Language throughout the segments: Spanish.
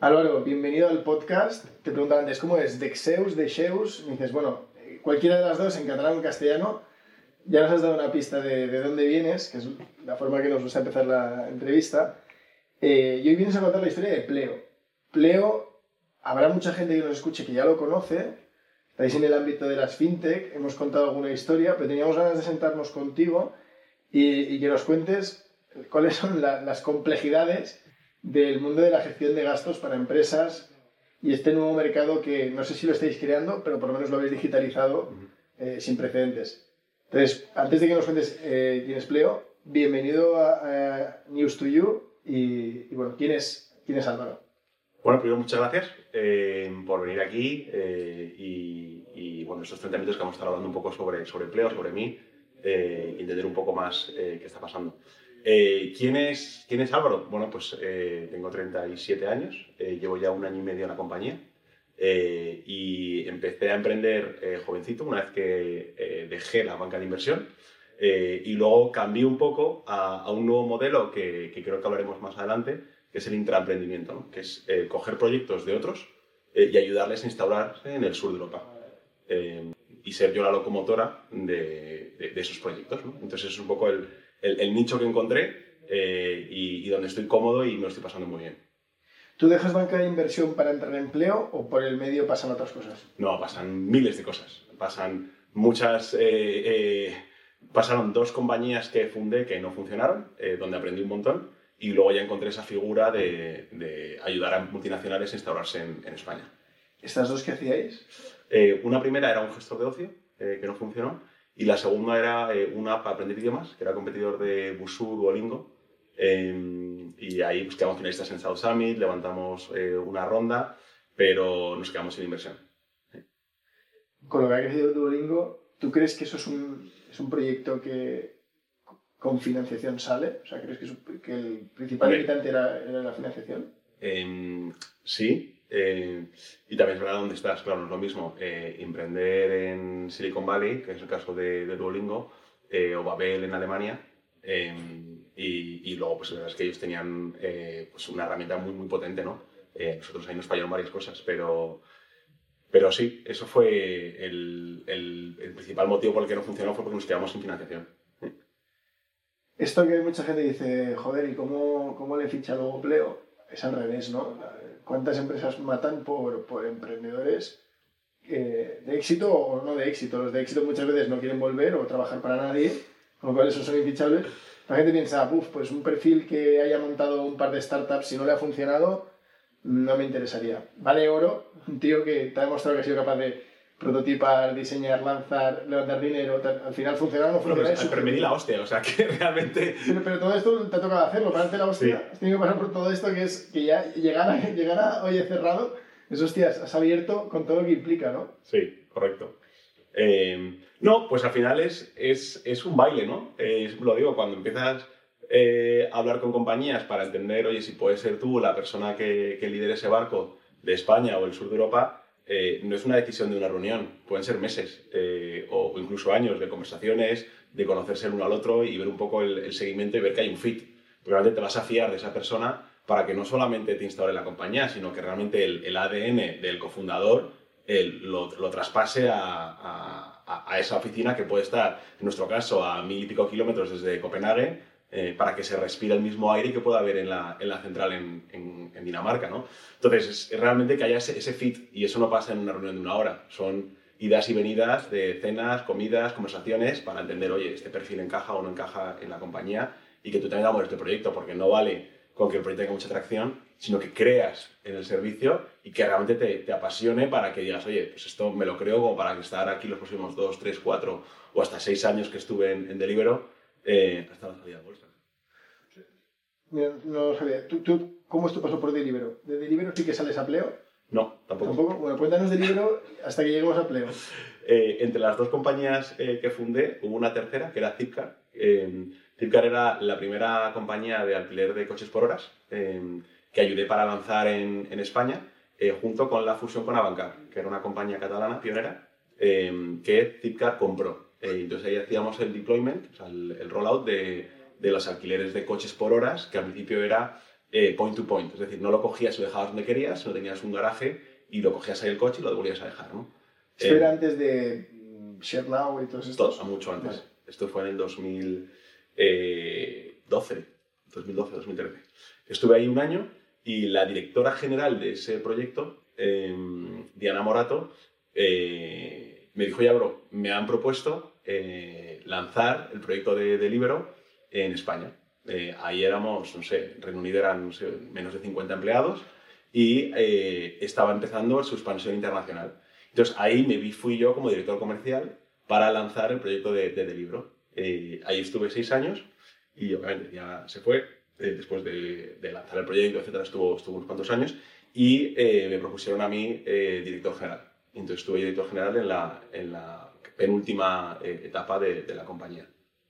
Álvaro, bienvenido al podcast. Te preguntaba antes, ¿cómo es? ¿De Xeus, de Xeus? Me dices, bueno, cualquiera de las dos, en catalán o en castellano. Ya nos has dado una pista de, de dónde vienes, que es la forma que nos gusta empezar la entrevista. Eh, y hoy vienes a contar la historia de Pleo. Pleo, habrá mucha gente que nos escuche que ya lo conoce. Estáis en el ámbito de las fintech, hemos contado alguna historia, pero teníamos ganas de sentarnos contigo y, y que nos cuentes cuáles son la, las complejidades del mundo de la gestión de gastos para empresas y este nuevo mercado que no sé si lo estáis creando, pero por lo menos lo habéis digitalizado eh, sin precedentes. Entonces, antes de que nos cuentes eh, quién es Pleo, bienvenido a, a News to You y, y, bueno, ¿quién es, quién es Álvaro? Bueno, primero muchas gracias eh, por venir aquí eh, y, y, bueno, estos 30 minutos que vamos a estar hablando un poco sobre, sobre Pleo, sobre mí, eh, entender un poco más qué está pasando. Eh, ¿quién, es, ¿Quién es Álvaro? Bueno, pues eh, tengo 37 años, eh, llevo ya un año y medio en la compañía y empecé a emprender jovencito una vez que dejé la banca de inversión y luego cambié un poco a, a un nuevo modelo que, que, creo que hablaremos más adelante, que es el intraemprendimiento, ¿no? que es coger proyectos de otros y ayudarles a instaurarse en el sur de Europa. y ser yo la locomotora de, de, de esos proyectos. ¿no? Entonces es un poco el, el, el nicho que encontré eh, y, y, donde estoy cómodo y me lo estoy pasando muy bien. ¿Tú dejas banca de inversión para entrar en empleo o por el medio pasan otras cosas? No, pasan miles de cosas. Pasan muchas... Eh, eh, pasaron dos compañías que fundé que no funcionaron, donde aprendí un montón, y luego ya encontré esa figura de, de ayudar a multinacionales a instaurarse en, en España. ¿Estas dos qué hacíais? Eh, una primera era un gestor de ocio, eh, que no funcionó, y la segunda era eh, una para aprender idiomas, que era competidor de Busuu, Duolingo. Eh, y ahí pues, quedamos finalistas en South Summit, levantamos eh, una ronda, pero nos quedamos sin inversión. Con lo que ha crecido Duolingo, ¿tú crees que eso es un, es un proyecto que con financiación sale? O sea, ¿crees que, es, que el principal limitante era, era, la financiación? Em, sí, eh, y también verdad dónde estás, claro, no es lo mismo eh, emprender en Silicon Valley, que es el caso de, de Duolingo, eh, o Babel en Alemania, em, y, y, luego pues la verdad es que ellos tenían pues una herramienta muy, muy potente, ¿no? Nosotros ahí nos fallaron varias cosas, pero, pero sí, eso fue el, el, el, principal motivo por el que no funcionó, fue porque nos quedamos sin financiación. Esto que mucha gente dice, joder, ¿y cómo, cómo le ficha luego Pleo? Es al revés, ¿no? ¿Cuántas empresas matan por, emprendedores eh, de éxito o no de éxito? Los de éxito muchas veces no quieren volver o trabajar para nadie, con lo cual esos son infichables. La gente piensa, uff, pues un perfil que haya montado un par de startups, si no le ha funcionado, no me interesaría. Vale oro, un tío que te ha demostrado que ha sido capaz de prototipar, diseñar, lanzar, levantar dinero, al final funcionar o no funciona. Pero, pero me di la hostia, o sea que realmente... Pero, pero todo esto te ha tocado hacerlo, pararte la hostia, sí. has tenido que pasar por todo esto que es que ya llegar a, llegar a oye, cerrado, es hostias, has abierto con todo lo que implica, ¿no? Sí, correcto. Eh, no, pues al final es, es, es un baile, ¿no? Eh, lo digo, cuando empiezas eh, a hablar con compañías para entender, oye, si puedes ser tú la persona que, que lidere ese barco de España o el sur de Europa, eh, no es una decisión de una reunión, pueden ser meses eh, o incluso años de conversaciones, de conocerse el uno al otro y ver un poco el, seguimiento y ver que hay un fit. Porque realmente te vas a fiar de esa persona para que no solamente te instaure la compañía, sino que realmente el, ADN del cofundador lo, lo, traspase a, a, a, esa oficina que puede estar, en nuestro caso, a mil y pico kilómetros desde Copenhague eh, para que se respire el mismo aire que pueda haber en la, en la central en, en, Dinamarca, ¿no? Entonces, es, realmente que haya ese, ese, fit y eso no pasa en una reunión de una hora. Son idas y venidas de cenas, comidas, conversaciones para entender, oye, este perfil encaja o no encaja en la compañía y que tú también hagas este proyecto, porque no vale con que el proyecto tenga mucha atracción, sino que creas en el servicio y que realmente te, te apasione para que digas, oye, pues esto me lo creo como para estar aquí los próximos dos, tres, cuatro o hasta seis años que estuve en, en Delibero eh, hasta la salida de bolsa. Mira, no lo sabía. ¿Tú, ¿Tú, cómo es tu paso por Delibero? ¿De Delibero sí que sales a Pleo? No, tampoco. ¿Tampoco? Bueno, cuéntanos Delibero hasta que lleguemos a Pleo. Eh, entre las dos compañías eh, que fundé, hubo una tercera, que era Zipcar. Eh, Zipcar era la primera compañía de alquiler de coches por horas eh, que ayudé para lanzar en, en España, eh, junto con la fusión con Avancar, que era una compañía catalana pionera, que Zipcar compró. Entonces ahí hacíamos el deployment, o sea, el, el rollout de de los alquileres de coches por horas, que al principio era eh, point to point. Es decir, no lo cogías y lo dejabas donde querías, sino tenías un garaje y lo cogías ahí el coche y lo devolvías a dejar. ¿no? ¿Esto era antes de mm, ShareNow y todos estos? Todo, mucho antes. Esto fue en el 2012, 2012, 2013. Estuve ahí un año y la directora general de ese proyecto, em, Diana Morato, eh, me dijo, ya bro, me han propuesto eh, lanzar el proyecto de, de Libero en España. Eh, ahí éramos, no sé, Reino Unido eran menos de 50 empleados y estaba empezando su expansión internacional. Entonces ahí me vi, fui yo como director comercial para lanzar el proyecto de, de, Libro. ahí estuve seis años y obviamente ya se fue después de, de, lanzar el proyecto, etcétera, estuvo, estuvo unos cuantos años y me propusieron a mí director general. Entonces estuve director general en la, en la penúltima eh, etapa de, de, la compañía,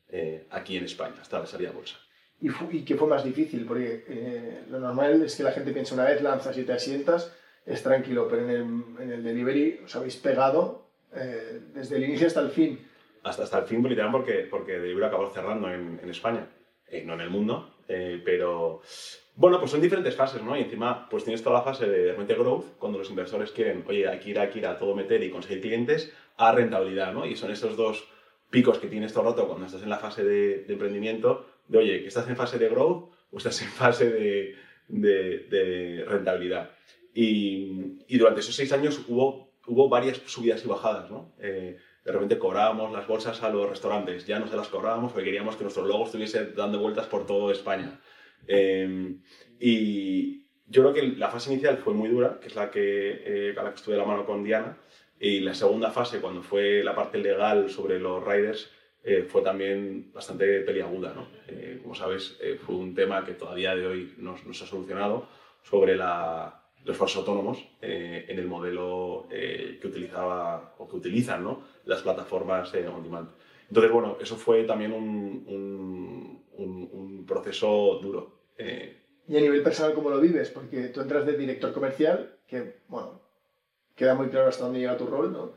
eh, aquí en España, hasta la salida a bolsa. ¿Y, ¿Y, qué fue más difícil? Porque eh, lo normal es que la gente piensa una vez lanzas y te asientas, es tranquilo, pero en el, en el delivery os habéis pegado desde el inicio hasta el fin. Hasta, hasta el fin, literal, porque, porque Delivery acabó cerrando en, en España, no en el mundo, pero bueno, pues son diferentes fases, ¿no? Y encima, pues tienes toda la fase de growth, cuando los inversores quieren, oye, hay que ir, hay que ir a todo meter y conseguir clientes, a rentabilidad, ¿no? Y son estos dos picos que tienes todo el rato cuando estás en la fase de, emprendimiento, de, oye, que estás en fase de growth o estás en fase de, de, rentabilidad. Y, y, durante esos seis años hubo, hubo varias subidas y bajadas, ¿no? Eh, de repente cobrábamos las bolsas a los restaurantes, ya no se las cobrábamos porque queríamos que nuestro logo estuviese dando vueltas por toda España. Em, y yo creo que la fase inicial fue muy dura, que es la que, eh, a la que estuve de la mano con Diana, y la segunda fase, cuando fue la parte legal sobre los riders, eh, fue también bastante peliaguda. ¿no? Eh, como sabes, fue un tema que todavía de hoy no, se ha solucionado sobre la, los falsos autónomos en el modelo que utilizaba o que utilizan ¿no? las plataformas on demand. Entonces, bueno, eso fue también un, un, un, proceso duro. Eh, y a nivel personal, ¿cómo lo vives? Porque tú entras de director comercial, que, bueno, queda muy claro hasta dónde llega tu rol, ¿no?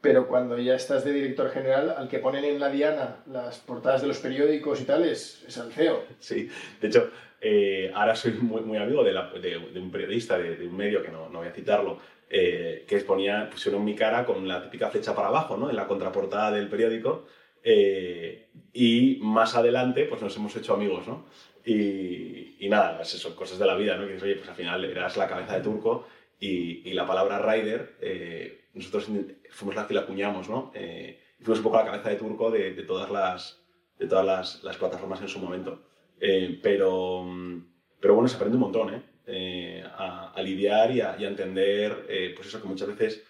Pero cuando ya estás de director general, al que ponen en la diana las portadas de los periódicos y tal, es, es al CEO. Sí, de hecho, eh, ahora soy muy, muy amigo de, de, un periodista de, un medio, que no, no voy a citarlo, eh, que exponía, pusieron mi cara con la típica flecha para abajo, ¿no? En la contraportada del periódico. Eh, y más adelante, pues nos hemos hecho amigos, ¿no? Y, y nada, es eso, cosas de la vida, ¿no? Que dices, oye, pues al final eras la cabeza de turco y, y la palabra rider, eh, nosotros fuimos las que la acuñamos, ¿no? Eh, fuimos un poco la cabeza de turco de, de todas, las, de todas las, las, plataformas en su momento. Eh, pero, pero bueno, se aprende un montón, ¿eh? eh a, a, lidiar y a, y a entender, pues eso que muchas veces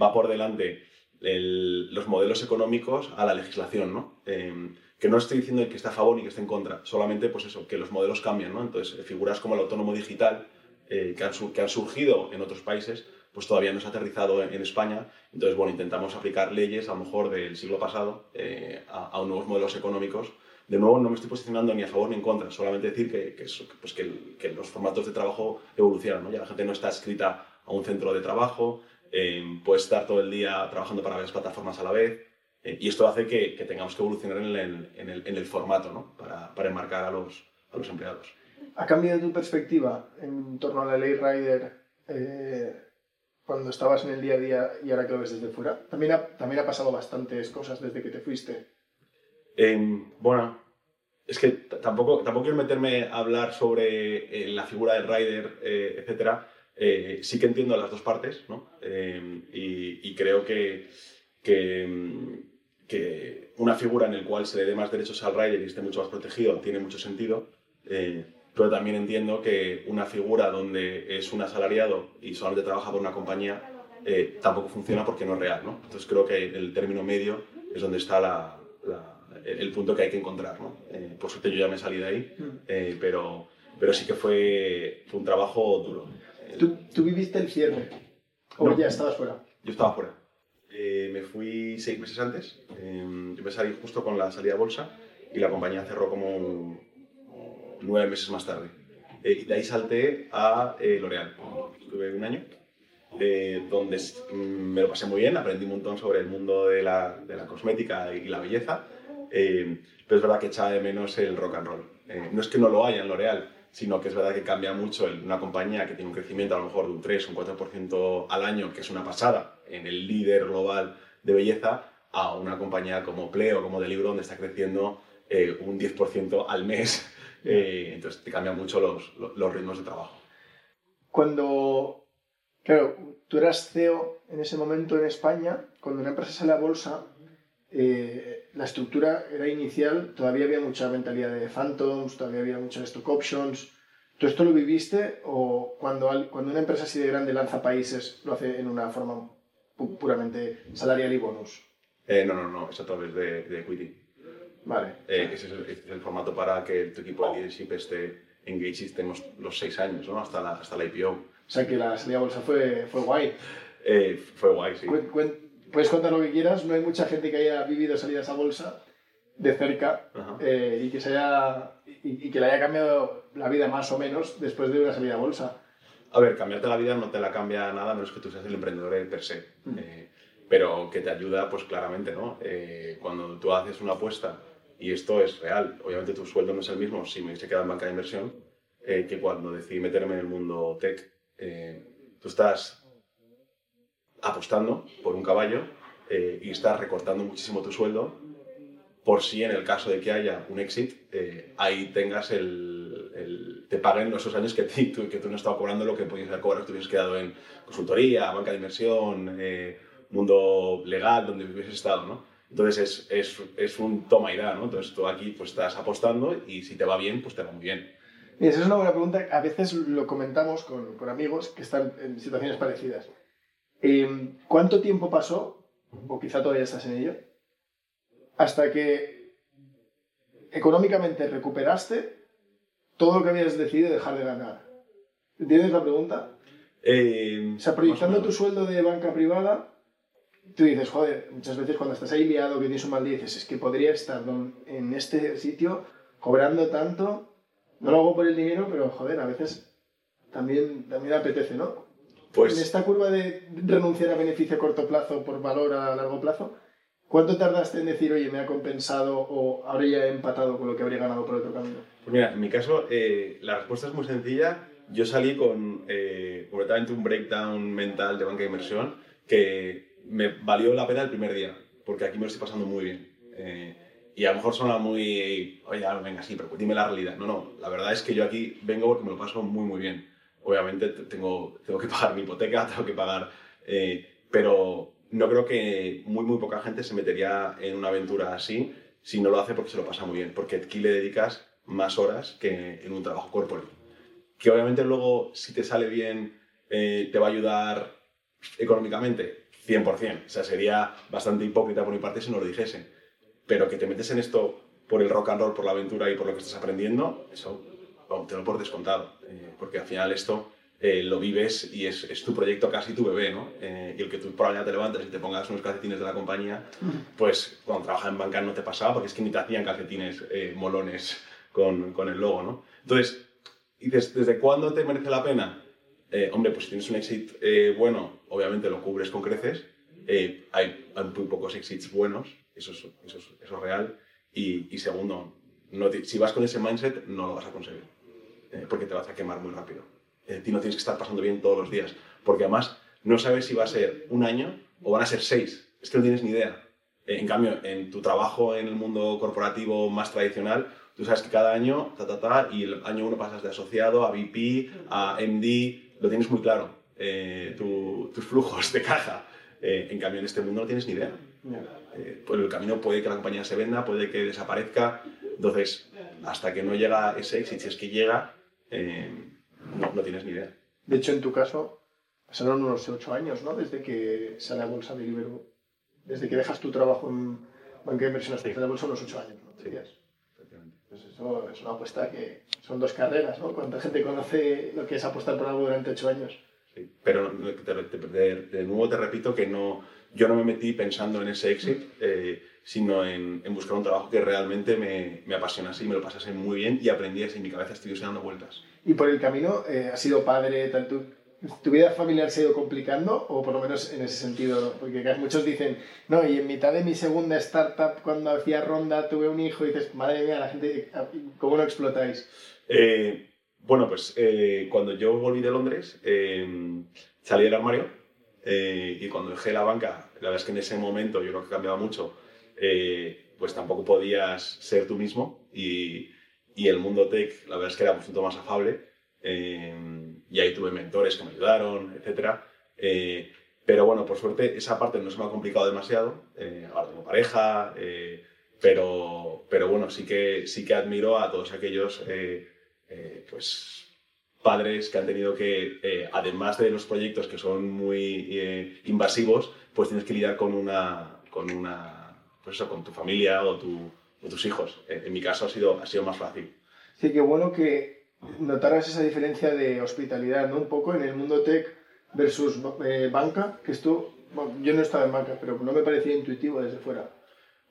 va por delante los modelos económicos a la legislación, ¿no? Em, que no estoy diciendo que esté a favor ni que esté en contra, solamente pues eso, que los modelos cambian, ¿no? Entonces, eh, figuras como el autónomo digital, eh, que, han, que, han, surgido en otros países, pues todavía no se ha aterrizado en, España. Entonces, bueno, intentamos aplicar leyes, a lo mejor del siglo pasado, eh, a, a, nuevos modelos económicos. De nuevo, no me estoy posicionando ni a favor ni en contra, solamente decir que, que, pues que los formatos de trabajo evolucionan, ¿no? Ya la gente no está escrita a un centro de trabajo, eh, puedes estar todo el día trabajando para varias plataformas a la vez eh, y esto hace que, que, tengamos que evolucionar en el, en el, en el formato ¿no? para, para, enmarcar a los, a los empleados. ¿Ha cambiado tu perspectiva en torno a la ley Rider eh, cuando estabas en el día a día y ahora que lo ves desde fuera? También ha, también ha pasado bastantes cosas desde que te fuiste. bueno, es que tampoco, tampoco quiero meterme a hablar sobre la figura del rider, etcétera, eh, sí que entiendo las dos partes, ¿no? Eh, y, creo que, que, una figura en la cual se le dé más derechos al rider y esté mucho más protegido tiene mucho sentido, eh, pero también entiendo que una figura donde es un asalariado y solamente trabaja por una compañía tampoco funciona porque no es real, ¿no? Entonces creo que el término medio es donde está la, el punto que hay que encontrar, ¿no? por suerte yo ya me salí de ahí, mm. pero, pero sí que fue un trabajo duro. ¿Tú, ¿Tú, viviste el cierre? ¿O ya estabas fuera? Yo estaba fuera. Eh, me fui seis meses antes. Eh, yo me salí justo con la salida a bolsa y la compañía cerró como nueve meses más tarde. Eh, y de ahí salté a eh, L'Oréal. Estuve un año eh, donde mm, me lo pasé muy bien, aprendí un montón sobre el mundo de la, de la cosmética y la belleza, pero es verdad que echaba de menos el rock and roll. no es que no lo haya en L'Oréal, sino que es verdad que cambia mucho en una compañía que tiene un crecimiento a lo mejor de un 3, un 4% al año, que es una pasada en el líder global de belleza, a una compañía como Pleo, como Delibro, donde está creciendo eh, un 10% al mes. Eh, entonces te cambian mucho los, los, ritmos de trabajo. Cuando, claro, tú eras CEO en ese momento en España, cuando una empresa sale a bolsa, eh, la estructura era inicial, todavía había mucha mentalidad de phantoms, todavía había muchas stock options. ¿Tú esto lo viviste o cuando, cuando una empresa así de grande lanza países lo hace en una forma puramente salarial y bonus? Eh, no, no, no, es a través de, de equity. Vale. Eh, ese, es el, formato para que tu equipo de leadership esté engaged, estemos los seis años, ¿no? Hasta la, hasta la IPO. O sea que la salida a bolsa fue, fue guay. Eh, fue guay, sí puedes contar lo que quieras, no hay mucha gente que haya vivido salidas a bolsa de cerca eh, y, que se haya, y, que le haya cambiado la vida más o menos después de una salida a bolsa. A ver, cambiarte la vida no te la cambia nada, no es que tú seas el emprendedor per se, mm. eh, pero que te ayuda, pues claramente, ¿no? Eh, cuando tú haces una apuesta, y esto es real, obviamente tu sueldo no es el mismo si me se queda en banca de inversión, que cuando decidí meterme en el mundo tech, tú estás apostando por un caballo eh, y estás recortando muchísimo tu sueldo por si en el caso de que haya un exit, eh, ahí tengas el, te paguen esos años que, tú, que tú no estabas cobrando lo que podías haber cobrado te hubieses quedado en consultoría, banca de inversión, eh, mundo legal, donde hubieses estado, ¿no? Entonces es, es, es, un toma y da, ¿no? Entonces tú aquí pues estás apostando y si te va bien, pues te va muy bien. Y esa es una buena pregunta. A veces lo comentamos con, con amigos que están en situaciones parecidas. Em, ¿Cuánto tiempo pasó, o quizá todavía estás en ello, hasta que económicamente recuperaste todo lo que habías decidido dejar de ganar? ¿Entiendes la pregunta? Eh, o sea, proyectando tu sueldo de banca privada, tú dices, joder, muchas veces cuando estás ahí liado, que tienes un mal día, dices, es que podría estar en este sitio cobrando tanto, no lo hago por el dinero, pero joder, a veces también, también apetece, ¿no? Pues, en esta curva de renunciar a beneficio a corto plazo por valor a largo plazo, ¿cuánto tardaste en decir, oye, me ha compensado o habría empatado con lo que habría ganado por otro camino? Pues mira, en mi caso, eh, la respuesta es muy sencilla. Yo salí con eh, completamente un breakdown mental de banca de inversión que me valió la pena el primer día, porque aquí me lo estoy pasando muy bien. Eh, y a lo mejor suena muy, oye, venga, sí, pero dime la realidad. No, no, la verdad es que yo aquí vengo porque me lo paso muy, muy bien obviamente tengo, tengo que pagar mi hipoteca, tengo que pagar, eh, pero no creo que muy, muy poca gente se metería en una aventura así si no lo hace porque se lo pasa muy bien, porque aquí le dedicas más horas que en un trabajo corporal. Que obviamente luego, si te sale bien, eh, te va a ayudar económicamente, 100%. O sea, sería bastante hipócrita por mi parte si no lo dijese. Pero que te metes en esto por el rock and roll, por la aventura y por lo que estás aprendiendo, eso te lo por descontado, eh, porque al final esto eh, lo vives y es, es, tu proyecto casi tu bebé, ¿no? Eh, y el que tú por la mañana te levantes y te pongas unos calcetines de la compañía, pues cuando trabajas en banca no te pasaba, porque es que ni te hacían calcetines molones con, con, el logo, ¿no? Entonces, dices, ¿desde cuándo te merece la pena? hombre, pues si tienes un exit bueno, obviamente lo cubres con creces, hay, hay, muy pocos exits buenos, eso es, eso es, eso es real, y, y segundo, no si vas con ese mindset no lo vas a conseguir. Eh, porque te vas a quemar muy rápido. Eh, ti no tienes que estar pasando bien todos los días, porque además no sabes si va a ser un año o van a ser seis. Es que no tienes ni idea. Eh, en cambio, en tu trabajo en el mundo corporativo más tradicional, tú sabes que cada año, ta, ta, ta, y el año uno pasas de asociado a VP, a MD, lo tienes muy claro, tus flujos de caja. en cambio, en este mundo no tienes ni idea. por el camino puede que la compañía se venda, puede que desaparezca. Entonces, hasta que no llega ese éxito, si es que llega, eh, no, tienes ni idea. De hecho, en tu caso, pasaron unos ocho años, ¿no? Desde que sale a bolsa de Ibero. Desde que dejas tu trabajo en banca de inversión hasta que sale a bolsa, unos ocho años, ¿no? Sí, pues eso es una apuesta que son dos carreras, ¿no? ¿Cuánta gente conoce lo que es apostar por algo durante ocho años? Sí, pero de, nuevo te repito que no, yo no me metí pensando en ese éxito. Eh, sino en, buscar un trabajo que realmente me, me, apasionase y me lo pasase muy bien y aprendiese en mi cabeza estuviese dando vueltas. ¿Y por el camino eh, has sido padre, tanto, tu vida familiar se ha ido complicando o por lo menos en ese sentido? Porque muchos dicen, no, y en mitad de mi segunda startup cuando hacía ronda tuve un hijo y dices, madre mía, la gente, ¿cómo lo explotáis? Eh, Bueno, pues eh, cuando yo volví de Londres, eh, salí del armario eh, y cuando dejé la banca, la verdad es que en ese momento yo creo que ha cambiado mucho, eh, pues tampoco podías ser tú mismo y, el mundo tech, la verdad es que era un punto más afable eh, y ahí tuve mentores que me ayudaron, etc. Eh, pero bueno, por suerte esa parte no se me ha complicado demasiado. Ahora tengo pareja, pero, pero bueno, sí que, sí que admiro a todos aquellos pues, padres que han tenido que, además de los proyectos que son muy invasivos, pues tienes que lidiar con una, con una, pues eso, con tu familia o, tu, o tus hijos. Eh, en mi caso ha sido, ha sido más fácil. Sí, qué bueno que notaras esa diferencia de hospitalidad, ¿no? Un poco en el mundo tech versus eh, banca, que esto, bueno, yo no estaba en banca, pero no me parecía intuitivo desde fuera.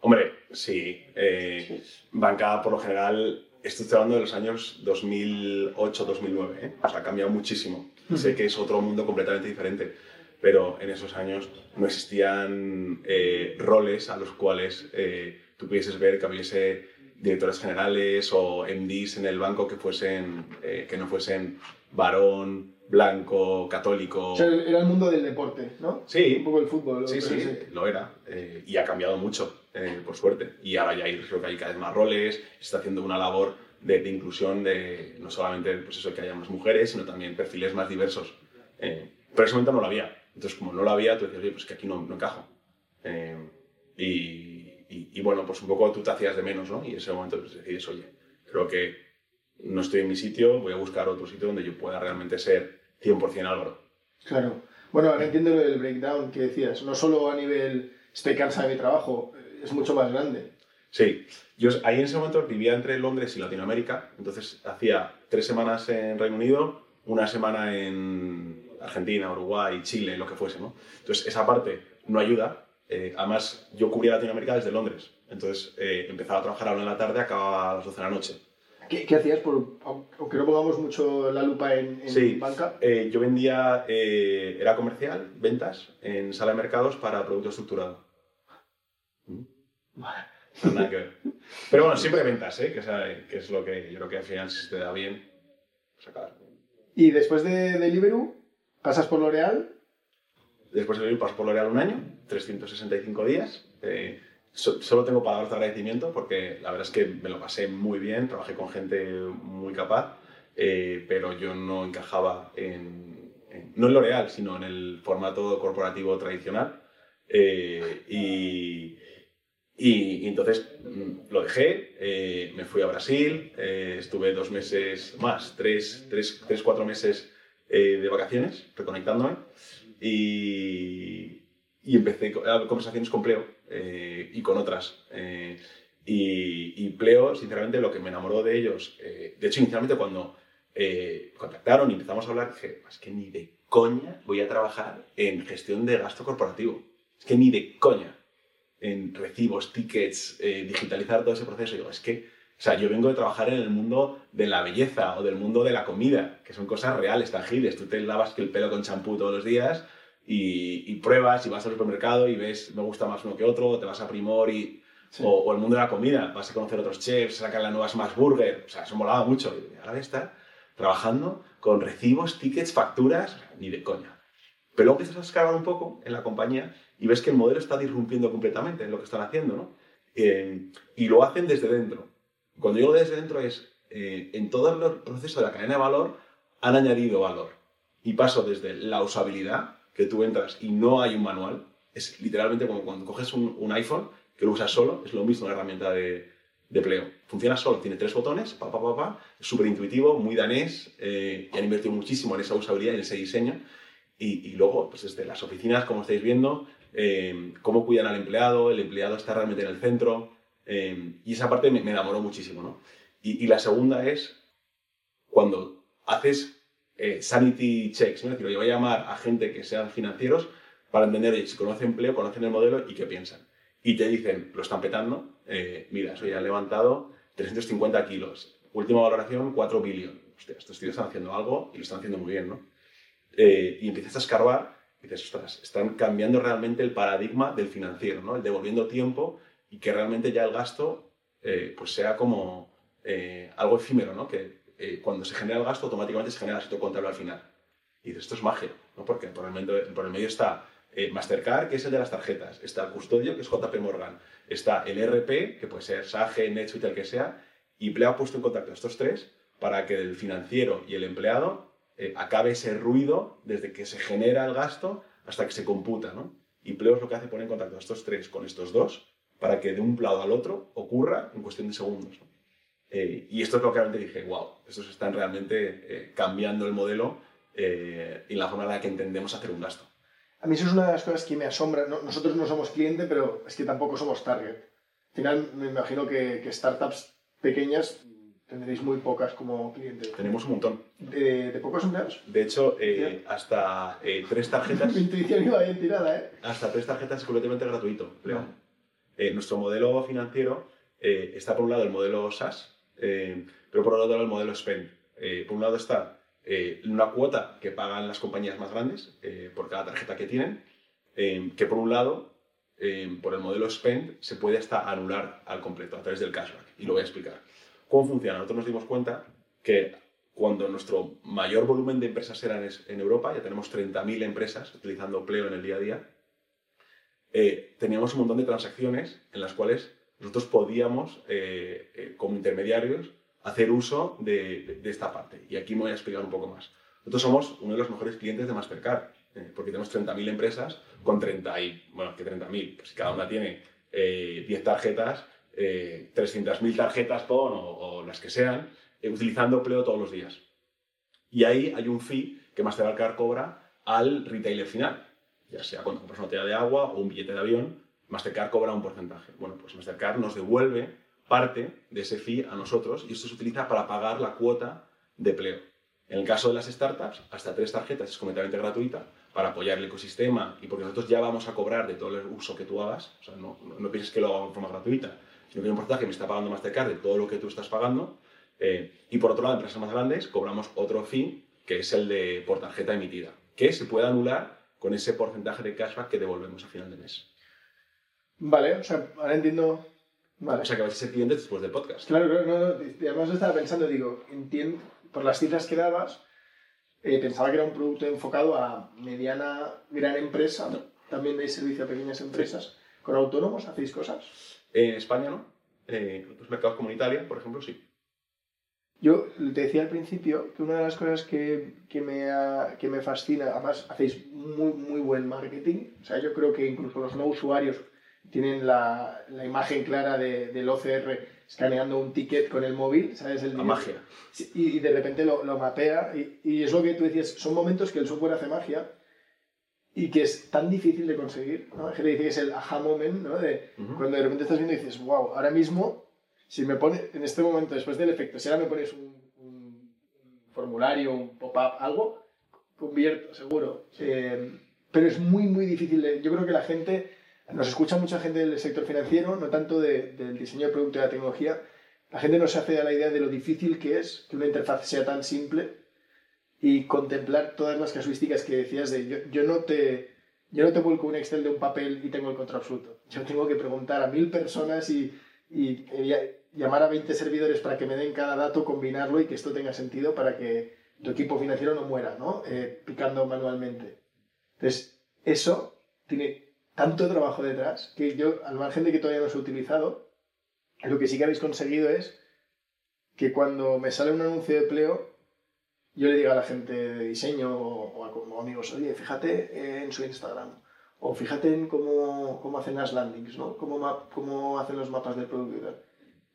Hombre, sí. eh, banca, por lo general, esto estoy hablando de los años 2008-2009, ¿eh? O sea, ha cambiado muchísimo. Sé que es otro mundo completamente diferente, pero en esos años no existían eh, roles a los cuales eh, tú pudieses ver que hubiese directores generales o MDs en el banco que, fuesen, eh, que no fuesen varón, blanco, católico. O sea, era el mundo del deporte, ¿no? Sí. Un poco el fútbol. Sí, pero sí, lo era. eh, y ha cambiado mucho, eh, por suerte. Y ahora ya hay, creo que hay cada vez más roles, se está haciendo una labor de, de inclusión de no solamente pues eso, que haya más mujeres, sino también perfiles más diversos. Eh, pero en ese momento no lo había. Entonces, como no lo había, tú decías, oye, pues que aquí no, no encajo. Eh, y, y- y bueno, pues un poco tú te hacías de menos, ¿no? Y en ese momento pues, decides, oye, creo que no estoy en mi sitio, voy a buscar otro sitio donde yo pueda realmente ser 100% Álvaro. Claro. Bueno, ahora entiendo lo del breakdown que decías. No solo a nivel estoy cansado de mi trabajo, es mucho más grande. Sí, yo ahí en ese momento vivía entre Londres y Latinoamérica, entonces hacía tres semanas en Reino Unido, una semana en Argentina, Uruguay, Chile, lo que fuese, ¿no? Entonces esa parte no ayuda, eh, además yo cubría Latinoamérica desde Londres, entonces eh, empezaba a trabajar a la una de la tarde, acababa a las 12 de la noche. ¿Qué, qué hacías? Por, aunque no pongamos mucho la lupa en, en Sí. banca. Eh, yo vendía, eh, era comercial, ventas, en sala de mercados para producto estructurado. Mm. Nada que ver. Pero bueno, siempre ventas, ¿eh? que, es, que es lo que yo creo que al final si te da bien, pues acabas. Y después de Deliveroo, pasas por L'Oreal. Después de vivir paso por L'Oreal un año, 365 días. eh, so- solo tengo palabras de agradecimiento porque la verdad es que me lo pasé muy bien, trabajé con gente muy capaz, eh, pero yo no encajaba en, en- no en L'Oreal, sino en el formato corporativo tradicional. Eh, y, y, entonces mm, lo dejé, eh, me fui a Brasil, estuve dos meses más, tres, tres, tres cuatro meses eh, de vacaciones, reconectándome, y, y empecé a conversaciones con Pleo eh, y con otras. eh, y, y Pleo, sinceramente, lo que me enamoró de ellos, de hecho, inicialmente cuando contactaron y empezamos a hablar, dije, es que ni de coña voy a trabajar en gestión de gasto corporativo. Es que ni de coña en recibos, tickets, digitalizar todo ese proceso. Digo, es que, o sea, yo vengo de trabajar en el mundo de la belleza o del mundo de la comida, que son cosas reales, tangibles. Tú te lavas el pelo con champú todos los días y, y pruebas y vas al supermercado y ves, me gusta más uno que otro, o te vas a Primor y... Sí. O, o el mundo de la comida, vas a conocer otros chefs, sacan la nueva Smash Burger, o sea, eso molaba mucho. Y ahora voy a estar trabajando con recibos, tickets, facturas, ni de coña. Pero luego empiezas a escalar un poco en la compañía y ves que el modelo está disrumpiendo completamente en lo que están haciendo, ¿no? Eh, y lo hacen desde dentro. Cuando digo desde dentro es, eh, en todo el proceso de la cadena de valor, han añadido valor. Y paso desde la usabilidad, que tú entras y no hay un manual, es literalmente como cuando coges un, un iPhone, que lo usas solo, es lo mismo la herramienta de, de Pleo. Funciona solo, tiene tres botones, pa, pa, pa, pa, súper intuitivo, muy danés, eh, y han invertido muchísimo en esa usabilidad en ese diseño. Y, y luego, pues desde las oficinas, como estáis viendo, eh, cómo cuidan al empleado, el empleado está realmente en el centro, eh, y esa parte me, enamoró muchísimo, ¿no? Y, la segunda es cuando haces eh, sanity checks, ¿no? es decir, yo voy a llamar a gente que sean financieros para entender si conocen empleo, conocen el modelo y qué piensan. Y te dicen, lo están petando, eh, mira, eso ya han levantado 350 kilos, última valoración 4 billones. Hostia, estos tíos están haciendo algo y lo están haciendo muy bien, ¿no? Y empiezas a escarbar y dices, ostras, están cambiando realmente el paradigma del financiero, ¿no? El devolviendo tiempo y que realmente ya el gasto eh, pues sea como eh, algo efímero, ¿no? Que eh, cuando se genera el gasto, automáticamente se genera el sitio contable al final. Y dices, esto es magia, ¿no? Porque por el medio, por el medio está eh, Mastercard, que es el de las tarjetas, está el custodio, que es JP Morgan, está el RP, que puede ser Sage, NetSuite, el que sea, y Pleo ha puesto en contacto a estos tres para que el financiero y el empleado eh, acabe ese ruido desde que se genera el gasto hasta que se computa, ¿no? Y Pleo es lo que hace poner en contacto a estos tres con estos dos para que de un lado al otro ocurra en cuestión de segundos. Eh, y esto es lo que realmente dije, wow, estos están realmente eh, cambiando el modelo eh, y la forma en la que entendemos hacer un gasto. A mí eso es una de las cosas que me asombra. nosotros no somos cliente, pero es que tampoco somos target. Al final me imagino que, startups pequeñas tendréis muy pocas como clientes. Tenemos un montón. ¿De, pocos empleados? De hecho, hasta tres tarjetas... Mi intuición iba bien tirada, ¿eh? Hasta tres tarjetas es completamente gratuito, nuestro modelo financiero está por un lado el modelo SaaS, eh, pero por otro lado el modelo Spend. Eh, por un lado está eh, una cuota que pagan las compañías más grandes por cada tarjeta que tienen, que por un lado, por el modelo Spend, se puede hasta anular al completo a través del cashback. Y lo voy a explicar. ¿Cómo funciona? Nosotros nos dimos cuenta que cuando nuestro mayor volumen de empresas eran en Europa, ya tenemos 30.000 empresas utilizando Pleo en el día a día, teníamos un montón de transacciones en las cuales nosotros podíamos, eh, eh, como intermediarios, hacer uso de, esta parte. Y aquí me voy a explicar un poco más. Nosotros somos uno de los mejores clientes de Mastercard, eh, porque tenemos 30.000 empresas con 30 y, bueno, que 30.000, pues cada una tiene 10 tarjetas, 300.000 tarjetas PON o, las que sean, utilizando Pleo todos los días. Y ahí hay un fee que Mastercard cobra al retailer final, ya sea cuando compras una botella de agua o un billete de avión, Mastercard cobra un porcentaje. Bueno, pues Mastercard nos devuelve parte de ese fee a nosotros y esto se utiliza para pagar la cuota de empleo. En el caso de las startups, hasta tres tarjetas es completamente gratuita para apoyar el ecosistema y porque nosotros ya vamos a cobrar de todo el uso que tú hagas. O sea, no, no, pienses que lo hago de forma gratuita, sino que hay un porcentaje que me está pagando Mastercard de todo lo que tú estás pagando. Eh, y por otro lado, empresas más grandes cobramos otro fee, que es el de por tarjeta emitida, que se puede anular con ese porcentaje de cashback que devolvemos a final de mes. Vale, o sea, ahora entiendo. Vale. O sea, que vais a ser clientes después del podcast. Claro, claro, no, no. Además estaba pensando, digo, entiendo, por las cifras que dabas, eh, pensaba que era un producto enfocado a mediana, gran empresa. También dais servicio a pequeñas empresas. ¿Con autónomos hacéis cosas? En España no. Eh, en otros mercados comunitarios, por ejemplo, sí. Yo te decía al principio que una de las cosas que, que, me, que me fascina, además hacéis muy, muy buen marketing, o sea, yo creo que incluso los no usuarios tienen la, la imagen clara de, del OCR escaneando un ticket con el móvil, ¿sabes? El la magia. Y, y, de repente lo, lo mapea y, y, es lo que tú decías, son momentos que el software hace magia y que es tan difícil de conseguir, ¿no? Dice que es el aha moment, ¿no? De cuando de repente estás viendo y dices, wow, ahora mismo, si me pone, en este momento, después del efecto, si ahora me pones un, un, formulario, un pop-up, algo, convierto, seguro. Eh, pero es muy, muy difícil. De, yo creo que la gente nos escucha mucha gente del sector financiero, no tanto del diseño de producto y de la tecnología. La gente no se hace a la idea de lo difícil que es que una interfaz sea tan simple y contemplar todas las casuísticas que decías de yo, yo no te yo no te vuelco un Excel de un papel y tengo el control absoluto. Yo tengo que preguntar a mil personas y, y, llamar a 20 servidores para que me den cada dato, combinarlo y que esto tenga sentido para que tu equipo financiero no muera, ¿no? Eh, picando manualmente. Entonces, eso tiene tanto trabajo detrás que yo, al margen de que todavía no se ha utilizado, lo que sí que habéis conseguido es que cuando me sale un anuncio de empleo, yo le diga a la gente de diseño o, a amigos, oye, fíjate en su Instagram, o fíjate en cómo, cómo hacen las landings, ¿no? Cómo, cómo hacen los mapas del producto.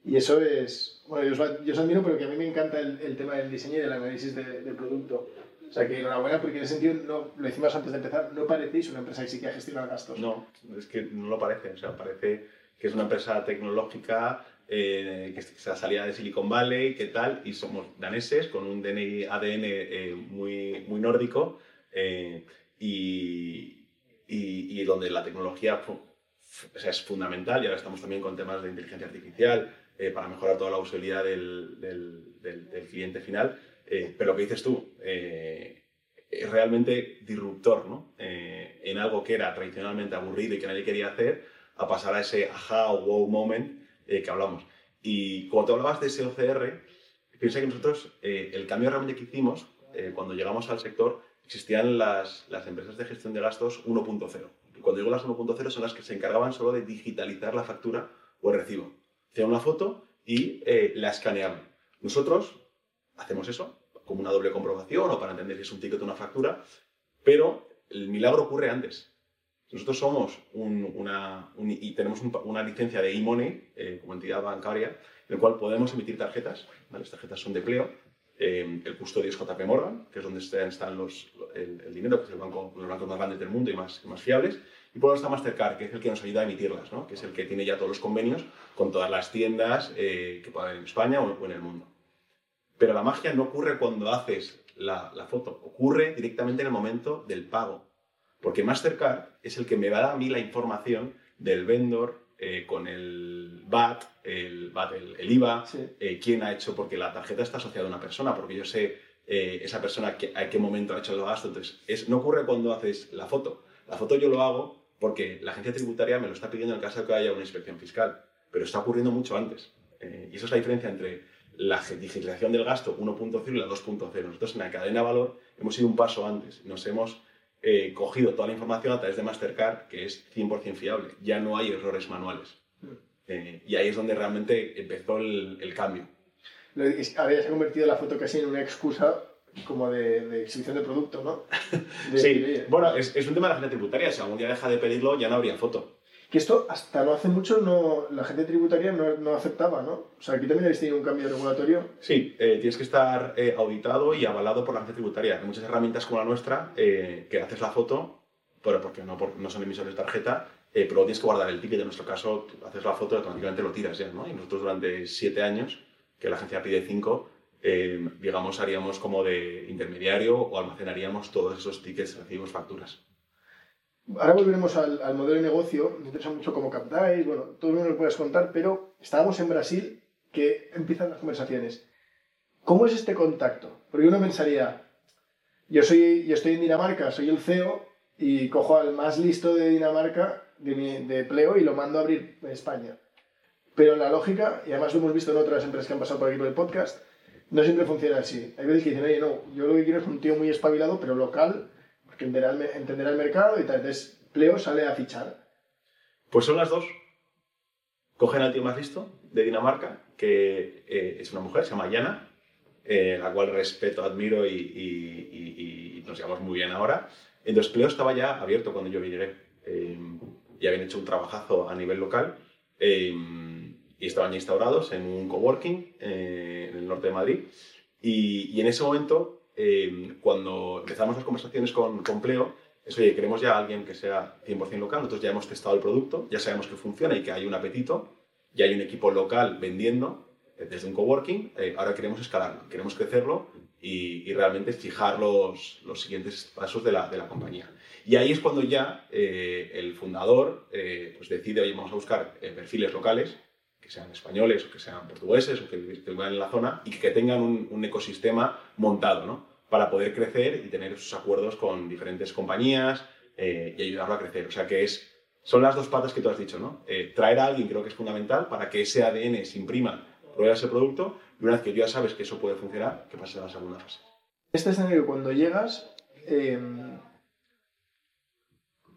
Y eso es, bueno, yo os, yo os admiro, pero que a mí me encanta el, el tema del diseño y del análisis del producto. O sea que enhorabuena porque en ese sentido, no, lo decimos antes de empezar, no parecéis una empresa que sí que gestiona gastos. No, es que no lo parece. O sea, parece que es una empresa tecnológica eh, que se salida de Silicon Valley, ¿qué tal? Y somos daneses con un DNI, ADN eh, muy, muy nórdico eh, y, y, y, donde la tecnología o sea, es fundamental y ahora estamos también con temas de inteligencia artificial para mejorar toda la usabilidad del, del, cliente final. Eh, pero lo que dices tú, eh, es realmente disruptor, ¿no? Eh, en algo que era tradicionalmente aburrido y que nadie quería hacer, a pasar a ese aha o wow moment que hablamos. Y como tú hablabas de ese OCR, piensa que nosotros, eh, el cambio realmente que hicimos eh, cuando llegamos al sector, existían las, las empresas de gestión de gastos 1.0. Y cuando digo las 1.0 son las que se encargaban solo de digitalizar la factura o el recibo. Hacían una foto y eh, la escaneaban. Nosotros hacemos eso, como una doble comprobación o para entender si es un ticket o una factura, pero el milagro ocurre antes. Nosotros somos un, una, un- y tenemos un una licencia de e-money eh, como entidad bancaria, en el cual podemos emitir tarjetas. ¿vale? Las tarjetas son de Pleo. Eh, el custodio es JP Morgan, que es donde están los, el, el dinero, que es el banco, uno de los bancos más grandes del mundo y más, más fiables. Y por está Mastercard, que es el que nos ayuda a emitirlas, ¿no? que es el que tiene ya todos los convenios con todas las tiendas eh, que pueda haber en España o o en el mundo. Pero la magia no ocurre cuando haces la, la foto, ocurre directamente en el momento del pago. Porque Mastercard es el que me da a mí la información del vendor eh, con el VAT, el, VAT, el, el IVA, Sí. eh, quién ha hecho, porque la tarjeta está asociada a una persona, porque yo sé esa persona que, a qué momento ha hecho el gasto. Entonces, es, no ocurre cuando haces la foto. La foto yo lo hago porque la agencia tributaria me lo está pidiendo en caso de que haya una inspección fiscal, pero está ocurriendo mucho antes. Eh, y esa es la diferencia entre la digitalización del gasto 1.0 y la 2.0. Nosotros en la cadena de valor hemos ido un paso antes. Nos hemos eh, cogido toda la información a través de Mastercard, que es 100% fiable. Ya no hay errores manuales. Eh, y ahí es donde realmente empezó el, el cambio. Ahora ya se ha convertido la foto casi en una excusa como de, de exhibición de producto, ¿no? De- Sí, de- bueno, es, es un tema de la gente tributaria. Si algún día deja de pedirlo, ya no habría foto. Que esto hasta no hace mucho no, la gente tributaria no, no aceptaba, ¿no? O sea, aquí también habéis tenido un cambio regulatorio. Sí, eh, tienes que estar eh, auditado y avalado por la agencia tributaria. Hay muchas herramientas como la nuestra eh, que haces la foto, pero porque no, no son emisores de tarjeta, pero tienes que guardar el ticket. En nuestro caso, haces la foto y automáticamente lo tiras ya, ¿no? Y nosotros durante siete años, que la agencia pide cinco, eh, digamos, haríamos como de intermediario o almacenaríamos todos esos tickets, recibos, facturas. Ahora volveremos al, al modelo de negocio. Me interesa mucho cómo captáis, bueno, todo lo que nos puedas contar, pero estábamos en Brasil, que empiezan las conversaciones. ¿Cómo es este contacto? Porque uno pensaría, yo, soy, yo estoy en Dinamarca, soy el CEO, y cojo al más listo de Dinamarca, de, mi, de Pleo, y lo mando a abrir en España. Pero la lógica, y además lo hemos visto en otras empresas que han pasado por aquí por el podcast, no siempre funciona así. Hay veces que dicen, oye, no, yo lo que quiero es un tío muy espabilado, pero local, porque entenderá el, entenderá el mercado y tal. Entonces, Pleo sale a fichar. Pues son las dos. Cogen al tío más listo de Dinamarca, que eh, es una mujer, se llama Yana, eh, la cual respeto, admiro y nos llevamos muy bien ahora. Entonces, Pleo estaba ya abierto cuando yo llegué. Eh, y habían hecho un trabajazo a nivel local eh, y estaban instaurados en un coworking eh, en el norte de Madrid. Y, y en ese momento, eh, cuando empezamos las conversaciones con, con Pleo, es, oye, queremos ya a alguien que sea 100% local, nosotros ya hemos testado el producto, ya sabemos que funciona y que hay un apetito, ya hay un equipo local vendiendo eh, desde un coworking, eh, ahora queremos escalarlo, queremos crecerlo y, y realmente fijar los, los siguientes pasos de la, de la compañía. Y ahí es cuando ya eh, el fundador eh, pues decide, oye, vamos a buscar eh, perfiles locales, que sean españoles o que sean portugueses o que, que vivan en la zona y que tengan un, un ecosistema montado, ¿no? Para poder crecer y tener esos acuerdos con diferentes compañías eh, y ayudarlo a crecer. O sea que es, son las dos patas que tú has dicho, ¿no? Eh, traer a alguien creo que es fundamental para que ese ADN se imprima, prueba ese producto y una vez que ya sabes que eso puede funcionar, que pase a la segunda fase. Este escenario, cuando llegas, eh,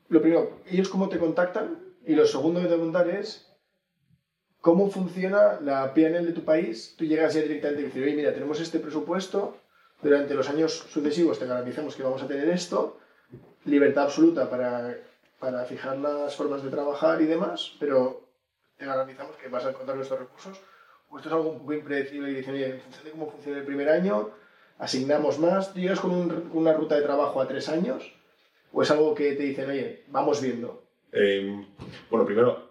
lo primero, ellos cómo te contactan y lo segundo que te preguntar es cómo funciona la PNL de tu país. Tú llegas ya directamente y dices, oye, mira, tenemos este presupuesto, durante los años sucesivos te garantizamos que vamos a tener esto, libertad absoluta para, para fijar las formas de trabajar y demás, pero te garantizamos que vas a encontrar nuestros recursos. O esto es algo un poco impredecible y dicen, oye, en función de cómo funciona el primer año, asignamos más. ¿Tú llegas con un- una ruta de trabajo a tres años? ¿O es algo que te dicen, oye, vamos viendo? Eh, bueno, primero,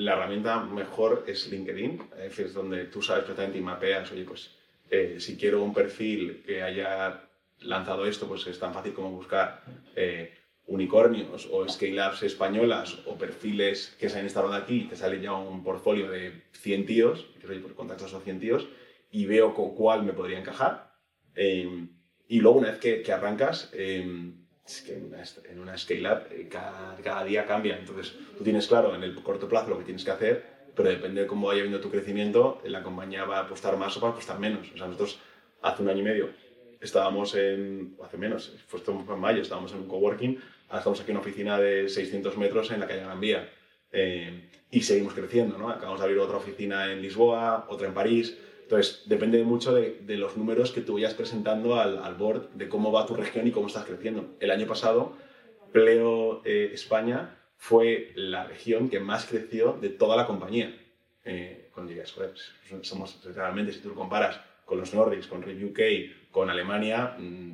la herramienta mejor es LinkedIn, es decir, donde tú sabes perfectamente y mapeas, oye, pues eh, si quiero un perfil que haya lanzado esto, pues es tan fácil como buscar eh, unicornios o scale-ups españolas o perfiles que se han instalado aquí te sale ya un portfolio de 100 tíos, y oye, pues contacto a esos 100 tíos y veo con cuál me podría encajar. Eh, y luego, una vez que, arrancas, es que en una, en una scale-up eh, cada, cada día cambia. Entonces, tú tienes claro en el corto plazo lo que tienes que hacer pero depende de cómo vaya viendo tu crecimiento, la compañía va a apostar más o va a apostar menos. O sea, nosotros hace un año y medio estábamos en, hace menos, fue en mayo, estábamos en un coworking, ahora estamos aquí en una oficina de 600 metros en la calle Gran Vía. Eh, y seguimos creciendo, ¿no? Acabamos de abrir otra oficina en Lisboa, otra en París. Entonces, depende mucho de, de los números que tú vayas presentando al, al, board, de cómo va tu región y cómo estás creciendo. El año pasado, Pleo eh, España fue la región que más creció de toda la compañía. Eh, cuando digas, pues, somos realmente, si tú lo comparas con los Nordics, con UK, con Alemania, mmm,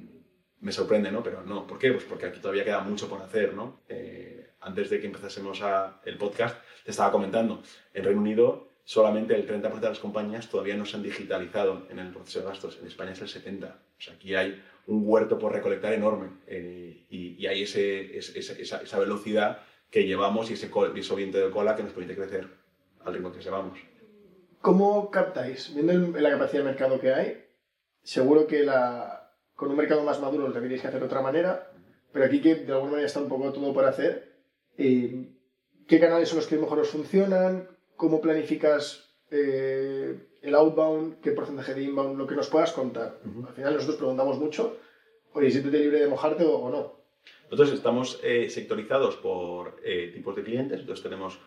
me sorprende, ¿no? Pero no, ¿por qué? Pues porque aquí todavía queda mucho por hacer, ¿no? Eh, antes de que empezásemos a, el podcast, te estaba comentando, en Reino Unido solamente el 30% de las compañías todavía no se han digitalizado en el proceso de gastos. En España es el 70%. O sea, aquí hay un huerto por recolectar enorme eh, y, y, hay ese, ese, esa, esa, velocidad que llevamos y ese, ese viento de cola que nos permite crecer al ritmo que llevamos. ¿Cómo captáis? Viendo la capacidad de mercado que hay, seguro que la, con un mercado más maduro lo deberíais que hacer de otra manera, pero aquí que de alguna manera está un poco todo por hacer, eh, ¿qué canales son los que mejor os funcionan? ¿Cómo planificas eh, el outbound? ¿Qué porcentaje de inbound? Lo que nos puedas contar. Uh -huh. Al final nosotros preguntamos mucho, oye, siéntete libre de mojarte o, o no. Nosotros estamos eh, sectorizados por eh, tipos de clientes, entonces tenemos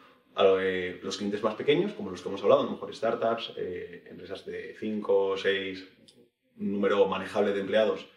eh, los clientes más pequeños, como los que hemos hablado, a lo mejor startups, empresas de 5, 6, un número manejable de empleados,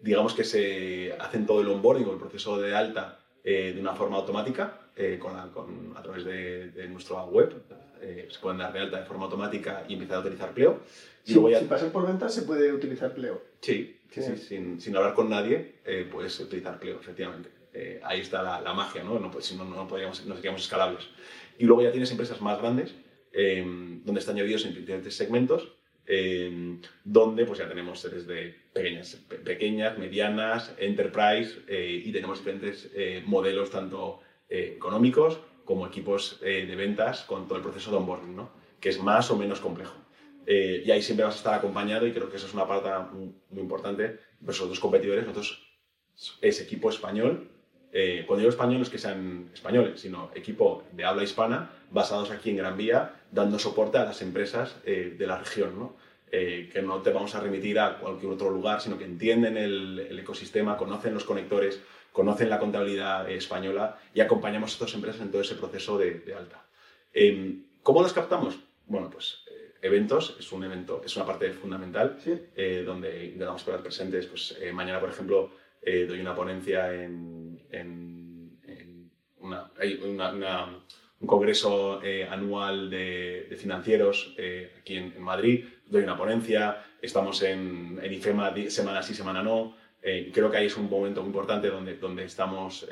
digamos que se hacen todo el onboarding o el proceso de alta de una forma automática con la, con, a través de, de nuestra web. se pueden dar de alta de forma automática y empezar a utilizar Pleo. Sí, ya... Sin pasar por ventas se puede utilizar Pleo. Sí, sí, sí sin, sin, hablar con nadie puedes utilizar Pleo, efectivamente. Eh, ahí está la, la, magia, ¿no? no pues, si no, no, podríamos, no seríamos escalables. Y luego ya tienes empresas más grandes, eh, donde están añadidos en diferentes segmentos, eh, donde pues ya tenemos series de pequeñas, pe pequeñas medianas, enterprise, y tenemos diferentes modelos, tanto económicos como equipos de ventas, con todo el proceso de onboarding, ¿no? que es más o menos complejo. y ahí siempre vas a estar acompañado, y creo que eso es una parte muy, importante. Los otros competidores, nosotros es equipo español, eh, cuando digo español no es que sean españoles, sino equipo de habla hispana basados aquí en Gran Vía, dando soporte a las empresas eh, de la región, ¿no? Eh, que no te vamos a remitir a cualquier otro lugar, sino que entienden el ecosistema, conocen los conectores, conocen la contabilidad española y acompañamos a estas empresas en todo ese proceso de, de alta. Em, ¿Cómo los captamos? Bueno, pues eventos es un evento, es una parte fundamental ¿Sí? donde intentamos estar presentes. Pues mañana, por ejemplo, eh, doy una ponencia en, en, en una, hay una, una, un congreso eh, anual de, de financieros eh, aquí en, en, Madrid, doy una ponencia, estamos en, en IFEMA semana sí, semana no, creo que ahí es un momento muy importante donde, donde estamos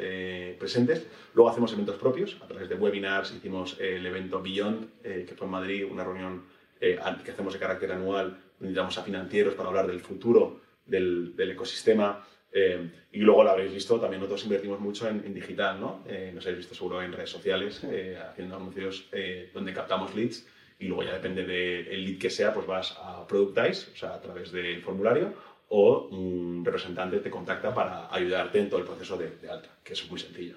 presentes. Luego hacemos eventos propios, a través de webinars, hicimos el evento Beyond, que fue en Madrid, una reunión que hacemos de carácter anual, donde invitamos a financieros para hablar del futuro del, del ecosistema. Eh, y luego lo habréis visto, también nosotros invertimos mucho en, en digital, ¿no? Eh, nos habéis visto seguro en redes sociales, eh, haciendo anuncios eh, donde captamos leads y luego ya depende del de lead que sea, pues vas a Productize, o sea, a través del formulario, o un representante te contacta para ayudarte en todo el proceso de, de alta, que es muy sencillo.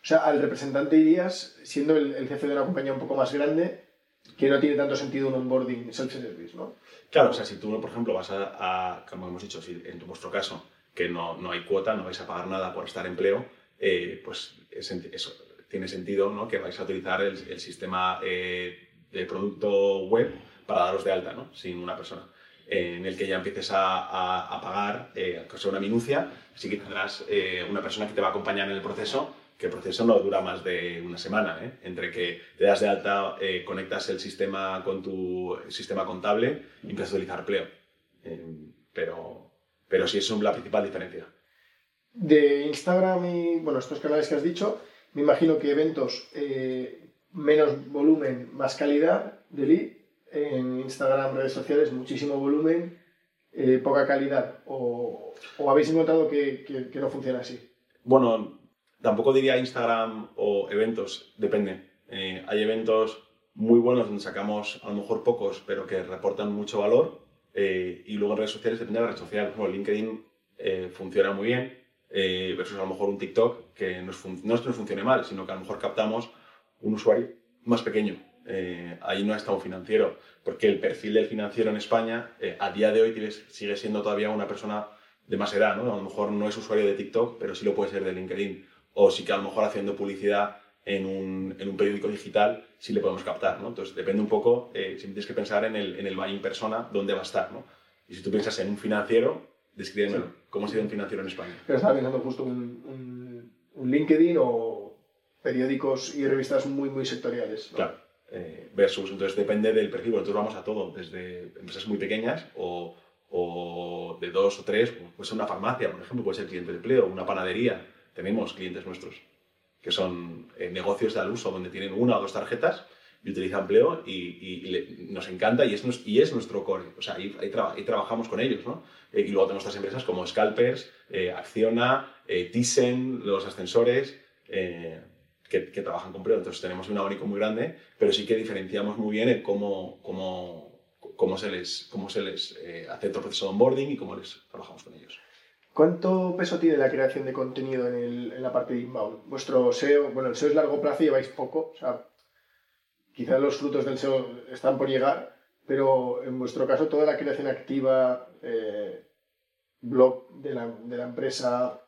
O sea, al representante irías, siendo el, el jefe de una compañía un poco más grande, que no tiene tanto sentido un onboarding self-service, ¿no? Claro, o sea, si tú, por ejemplo, vas a, a como hemos dicho, si en vuestro caso, que no, no, hay cuota, no vais a pagar nada por estar empleo, eh, pues es, eso tiene sentido ¿no? que vais a utilizar el, el sistema eh, de producto web para daros de alta, ¿no? sin una persona. Eh, en el que ya empieces a, a, pagar, eh, sea una minucia, sí que tendrás eh, una persona que te va a acompañar en el proceso, que el proceso no dura más de una semana, ¿eh? entre que te das de alta, conectas el sistema con tu sistema contable y empiezas a utilizar Pleo. pero pero sí es la principal diferencia. De Instagram y bueno, estos canales que has dicho, me imagino que eventos eh, menos volumen, más calidad de lead. En Instagram, redes sociales, muchísimo volumen, eh, poca calidad. O, o, habéis encontrado que, que, que, no funciona así? Bueno, tampoco diría Instagram o eventos, depende. Eh, hay eventos muy buenos donde sacamos a lo mejor pocos, pero que reportan mucho valor eh, y luego en redes sociales depende de la red social. Bueno, LinkedIn eh, funciona muy bien eh, versus a lo mejor un TikTok que no es, no es que no funcione mal, sino que a lo mejor captamos un usuario más pequeño. Eh, ahí no está un financiero, porque el perfil del financiero en España eh, a día de hoy sigue siendo todavía una persona de más edad, ¿no? A lo mejor no es usuario de TikTok, pero sí lo puede ser de LinkedIn. O sí que a lo mejor haciendo publicidad en un, en un periódico digital sí le podemos captar, ¿no? Entonces depende un poco, eh, siempre tienes que pensar en el, en el buying persona, dónde va a estar, ¿no? Y si tú piensas en un financiero, descríbemelo. ¿Cómo ha sido un financiero en España? Pero estaba pensando justo un, un, LinkedIn o periódicos y revistas muy, muy sectoriales. Claro. Eh, versus, entonces depende del perfil, nosotros vamos a todo, desde empresas muy pequeñas o, o de dos o tres, puede ser una farmacia, por ejemplo, puede ser cliente de empleo, una panadería, tenemos clientes nuestros que son eh, negocios de al uso donde tienen una o dos tarjetas y utilizan empleo y, nos encanta y es, y es nuestro core. O sea, ahí, ahí, trabajamos con ellos, ¿no? Eh, y luego tenemos otras empresas como Scalpers, eh, Acciona, Thyssen, los ascensores, que, trabajan con empleo. Entonces tenemos un abanico muy grande, pero sí que diferenciamos muy bien cómo, cómo, cómo se les, cómo se les hace el proceso de onboarding y cómo les trabajamos con ellos. ¿Cuánto peso tiene la creación de contenido en, la parte de inbound? Vuestro SEO, bueno, el SEO es largo plazo y lleváis poco, o sea, quizás los frutos del SEO están por llegar, pero en vuestro caso toda la creación activa, eh, blog de la, empresa,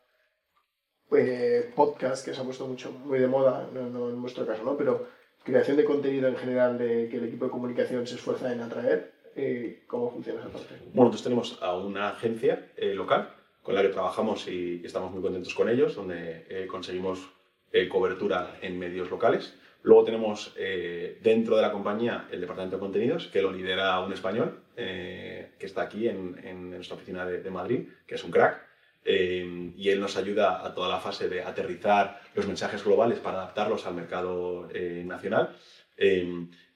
eh, podcast, que se ha puesto mucho, muy de moda, no, en vuestro caso, ¿no? Pero creación de contenido en general de que el equipo de comunicación se esfuerza en atraer, eh, ¿cómo funciona esa parte? Bueno, nosotros tenemos a una agencia local con la que trabajamos y estamos muy contentos con ellos, donde eh, conseguimos eh, cobertura en medios locales. Luego tenemos eh, dentro de la compañía el departamento de contenidos, que lo lidera un español, que está aquí en, nuestra oficina de, Madrid, que es un crack. Y él nos ayuda a toda la fase de aterrizar los mensajes globales para adaptarlos al mercado nacional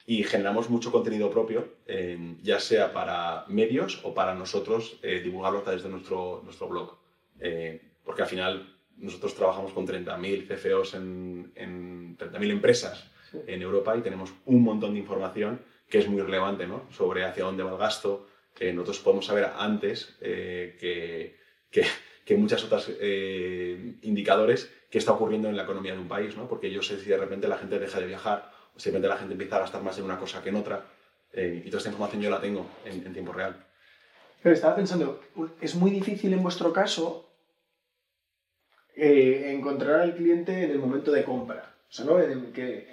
y generamos mucho contenido propio, eh, ya sea para medios o para nosotros eh, divulgarlo a través de nuestro, nuestro blog. Eh, porque al final nosotros trabajamos con 30.000 CFOs en, en 30.000 empresas en Europa y tenemos un montón de información que es muy relevante ¿no? sobre hacia dónde va el gasto. que nosotros podemos saber antes que, que, que, muchas otras indicadores qué está ocurriendo en la economía de un país, ¿no? porque yo sé si de repente la gente deja de viajar simplemente la gente empieza a gastar más en una cosa que en otra. Eh, y toda esta información yo la tengo en, tiempo real. Pero estaba pensando, es muy difícil en vuestro caso eh, encontrar al cliente en el momento de compra. O sea, ¿no? En que,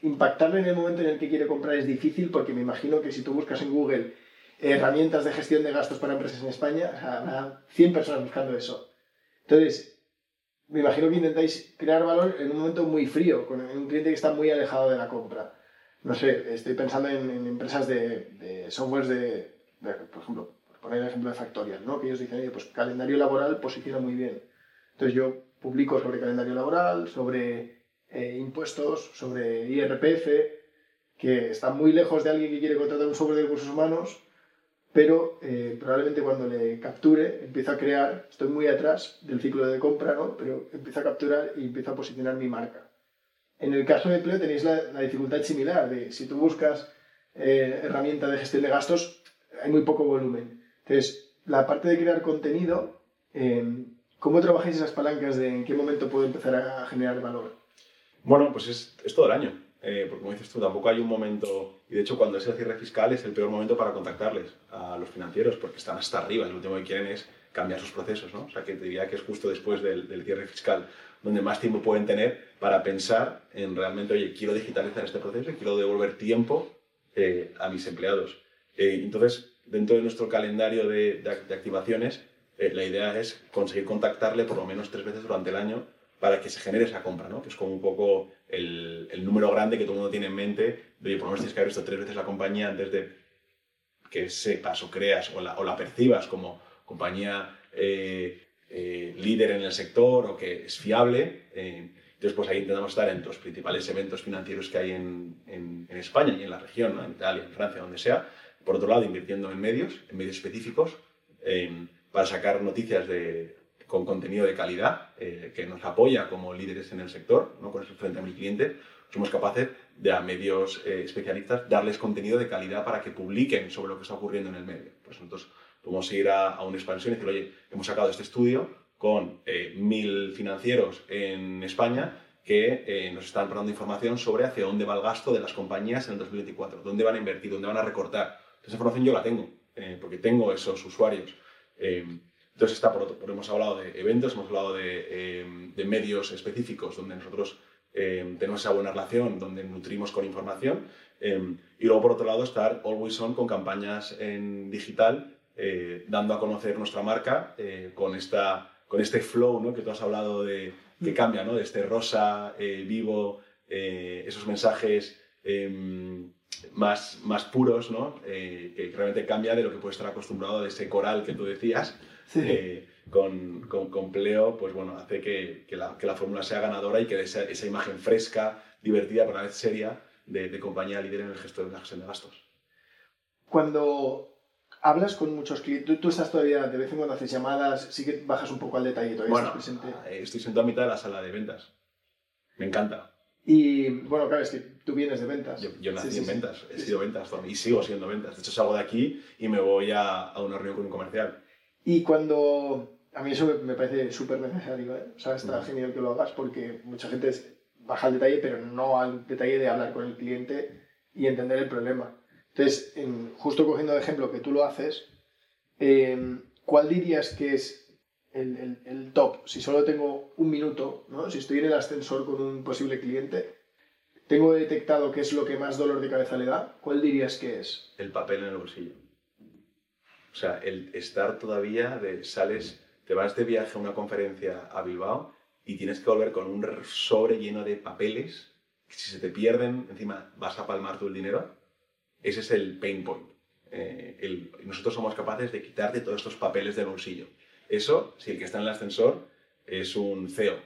impactarle en el momento en el que quiere comprar es difícil porque me imagino que si tú buscas en Google herramientas de gestión de gastos para empresas en España, habrá 100 personas buscando eso. Entonces, me imagino que intentáis crear valor en un momento muy frío, con un cliente que está muy alejado de la compra. No sé, estoy pensando en, empresas de, de softwares de, por ejemplo, por poner el ejemplo de Factorial, ¿no? que ellos dicen, pues calendario laboral posiciona muy bien. Entonces yo publico sobre calendario laboral, sobre eh, impuestos, sobre IRPF, que está muy lejos de alguien que quiere contratar un software de recursos humanos, pero eh, probablemente cuando le capture empiezo a crear, estoy muy atrás del ciclo de compra, ¿no? pero empiezo a capturar y empiezo a posicionar mi marca. En el caso de empleo tenéis la, dificultad similar, de si tú buscas eh, herramienta de gestión de gastos, hay muy poco volumen. Entonces, la parte de crear contenido, em, ¿cómo trabajáis esas palancas de en qué momento puedo empezar a generar valor? Bueno, pues es, es todo el año. Eh, porque como dices tú, tampoco hay un momento, y de hecho cuando es el cierre fiscal es el peor momento para contactarles a los financieros, porque están hasta arriba, y lo último que quieren es cambiar sus procesos, ¿no? O sea, que te diría que es justo después del, cierre fiscal donde más tiempo pueden tener para pensar en realmente, oye, quiero digitalizar este proceso y quiero devolver tiempo eh, a mis empleados. Eh, entonces, dentro de nuestro calendario de, de activaciones, la idea es conseguir contactarle por lo menos tres veces durante el año para que se genere esa compra, ¿no? que es como un poco el, el, número grande que todo el mundo tiene en mente, de, oye, por lo menos tienes que haber visto tres veces la compañía antes de que sepas o creas o la, o la percibas como compañía eh, eh, líder en el sector o que es fiable. Eh, entonces, pues ahí intentamos estar en los principales eventos financieros que hay en, en, en España y en la región, ¿no? en Italia, en Francia, donde sea. Por otro lado, invirtiendo en medios, en medios específicos, para sacar noticias de, con contenido de calidad eh, que nos apoya como líderes en el sector, ¿no? con eso frente a mi cliente, somos capaces de a medios eh, especialistas darles contenido de calidad para que publiquen sobre lo que está ocurriendo en el medio. Pues nosotros podemos ir a, a una expansión y decir, oye, hemos sacado este estudio con eh, mil financieros en España que eh, nos están dando información sobre hacia dónde va el gasto de las compañías en el 2024, dónde van a invertir, dónde van a recortar. Esa información yo la tengo, eh, porque tengo esos usuarios. Eh, entonces está por otro, por, hemos hablado de eventos, hemos hablado de, de medios específicos donde nosotros tenemos esa buena relación, donde nutrimos con información. y luego por otro lado estar always on con campañas en digital, dando a conocer nuestra marca con, esta, con este flow ¿no? que tú has hablado de que cambia, ¿no? De este rosa, eh, vivo, eh, esos mensajes más, más puros, ¿no? Eh, que realmente cambia de lo que puede estar acostumbrado de ese coral que tú decías. Con, con, con, Pleo, pues bueno, hace que, que, la, que la, fórmula sea ganadora y que esa, esa imagen fresca, divertida, pero a la vez seria, de, de compañía líder en el gesto de la gestión de gastos. Cuando hablas con muchos clientes, ¿Tú, estás todavía, de vez en cuando haces llamadas, sí que bajas un poco al detalle, todavía bueno, presente. Eh, estoy sentado a mitad de la sala de ventas. Me encanta. Y bueno, claro, es que tú vienes de ventas. Yo, nací en ventas, he sido ventas y sigo siendo ventas. De hecho, salgo de aquí y me voy a, a una reunión con un comercial. Y cuando. A mí eso me parece súper necesario, ¿eh? O sea, está genial que lo hagas porque mucha gente baja al detalle, pero no al detalle de hablar con el cliente y entender el problema. Entonces, justo cogiendo de ejemplo que tú lo haces, em, ¿cuál dirías que es el, top? Si solo tengo un minuto, ¿no? si estoy en el ascensor con un posible cliente, tengo detectado qué es lo que más dolor de cabeza le da, ¿cuál dirías que es? El papel en el bolsillo. O sea, el estar todavía de sales, te vas de viaje a una conferencia a Bilbao y tienes que volver con un sobre lleno de papeles, que si se te pierden, encima vas a palmar todo el dinero ese es el pain point. Eh, nosotros somos capaces de quitarte todos estos papeles del bolsillo. Eso, si el que está en el ascensor es un CEO.